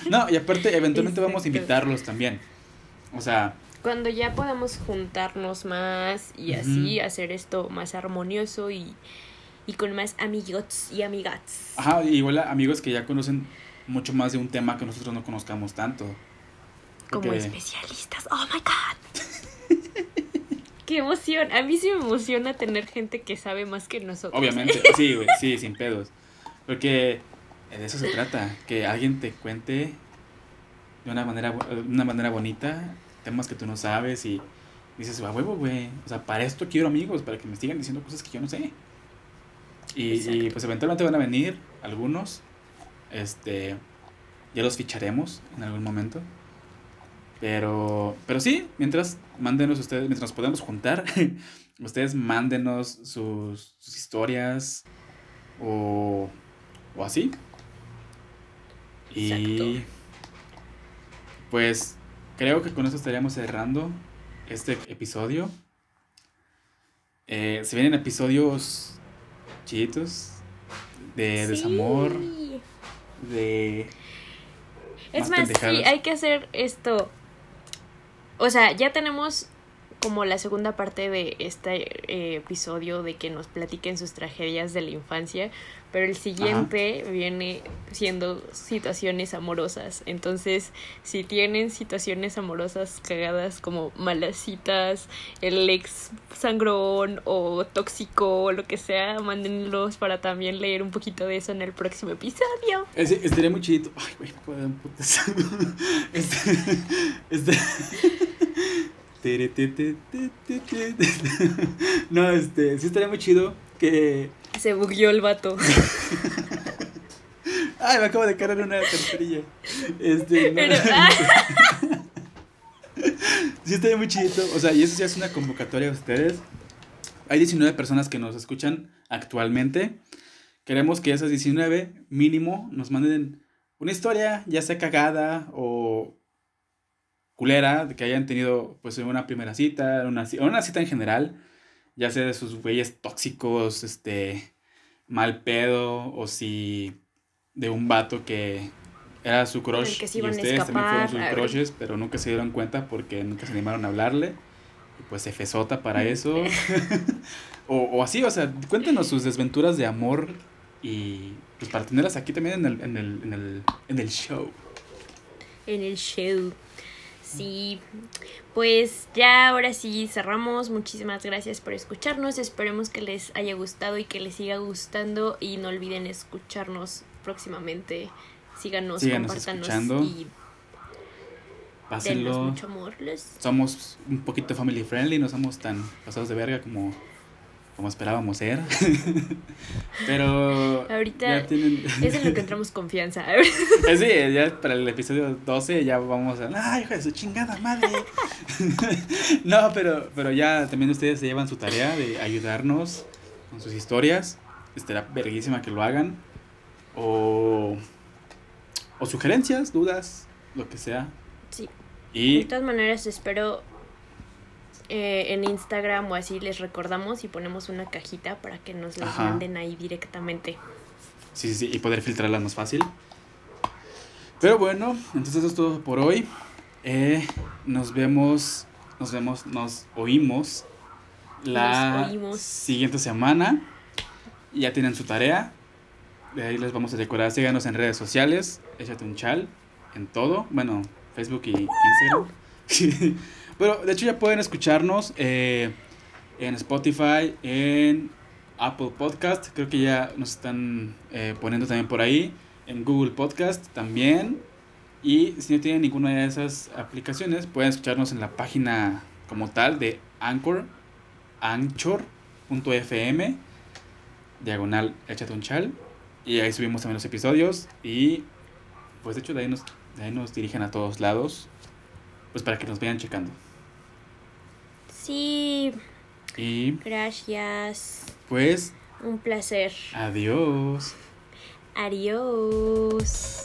no, y aparte, eventualmente vamos a invitarlos también. O sea, Cuando ya podamos juntarnos más y así hacer esto más armonioso y, y con más amigos y amigas. ajá, igual a amigos que ya conocen mucho más de un tema que nosotros no conozcamos tanto. Como Porque- especialistas. Oh my god. Qué emoción. A mí sí me emociona tener gente que sabe más que nosotros. Obviamente, sí, güey, sí, sin pedos. Porque de eso se trata, que alguien te cuente de una manera, de una manera bonita temas que tú no sabes y dices, a huevo, güey. O sea, para esto quiero amigos, para que me sigan diciendo cosas que yo no sé. Y, y, pues eventualmente van a venir algunos. Este, ya los ficharemos en algún momento. Pero, pero sí, mientras mándenos ustedes, mientras nos podemos juntar, ustedes mándenos sus, sus historias o, o así. Y Exacto. pues creo que con eso estaríamos cerrando este episodio. Eh, se vienen episodios chiquitos de desamor, de... Es más más, sí, hay que hacer esto. O sea, ya tenemos como la segunda parte de este eh, episodio de que nos platiquen sus tragedias de la infancia, pero el siguiente viene siendo situaciones amorosas. Entonces, si tienen situaciones amorosas cagadas como malas citas, el ex sangrón o tóxico o lo que sea, mándenlos para también leer un poquito de eso en el próximo episodio. Ese, estaría muy chidito. Ay, güey, me puedo dar un putazo. Este. Este. No, este. Sí estaría muy chido que. Se bugueó el vato. Ay, me acabo de caer en una carterilla. Este. No. Pero, ah, Sí estaría muy chidito. O sea, y eso sí es una convocatoria a ustedes. Hay 19 personas que nos escuchan actualmente. Queremos que esas 19 mínimo nos manden una historia, ya sea cagada o culera, de que hayan tenido pues una primera cita, una, una cita en general, ya sea de sus güeyes tóxicos, este, mal pedo, o si de un vato que era su crush que se y iban a ustedes también fueron sus crushes, pero nunca se dieron cuenta porque nunca se animaron a hablarle. Y pues se fesota para eso. o, o así, o sea, cuéntenos sus desventuras de amor y pues para tenerlas aquí también en el, en el, en el, en el show. en el show. Sí, pues ya ahora sí cerramos. Muchísimas gracias por escucharnos. Esperemos que les haya gustado y que les siga gustando. Y no olviden escucharnos próximamente. Síganos, Síganos compártanos escuchando. y Pásenlo. mucho amor. Somos un poquito family friendly, no somos tan pasados de verga como, como esperábamos ser. Pero Ahorita ya tienen... Es en lo que entramos confianza. Sí, ya para el episodio 12 ya vamos a... ¡Ay, hijo de su chingada madre! no, pero, pero ya también ustedes se llevan su tarea de ayudarnos con sus historias. Estará verguísima que lo hagan. O, o sugerencias, dudas, lo que sea. Sí. De Y todas maneras, espero eh, en Instagram o así les recordamos y ponemos una cajita para que nos las Ajá. manden ahí directamente. sí, sí, sí, y poder filtrarlas más fácil. Pero bueno, entonces eso es todo por hoy. Eh, nos vemos, nos vemos, nos oímos la Nos oímos. siguiente semana. Ya tienen su tarea. De ahí les vamos a recordar. Síganos en redes sociales. Échate un chal en todo. Bueno, Facebook y Instagram. Pero de hecho ya pueden escucharnos eh, en Spotify, en Apple Podcast. Creo que ya nos están eh, poniendo también por ahí. En Google Podcast también. Y si no tienen ninguna de esas aplicaciones, pueden escucharnos en la página como tal de Anchor, anchor.fm, diagonal échate un chal. Y ahí subimos también los episodios. Y pues de hecho de ahí nos, de ahí nos dirigen a todos lados. Pues para que nos vayan checando. Sí, Y gracias. pues Un placer. adiós. Adiós.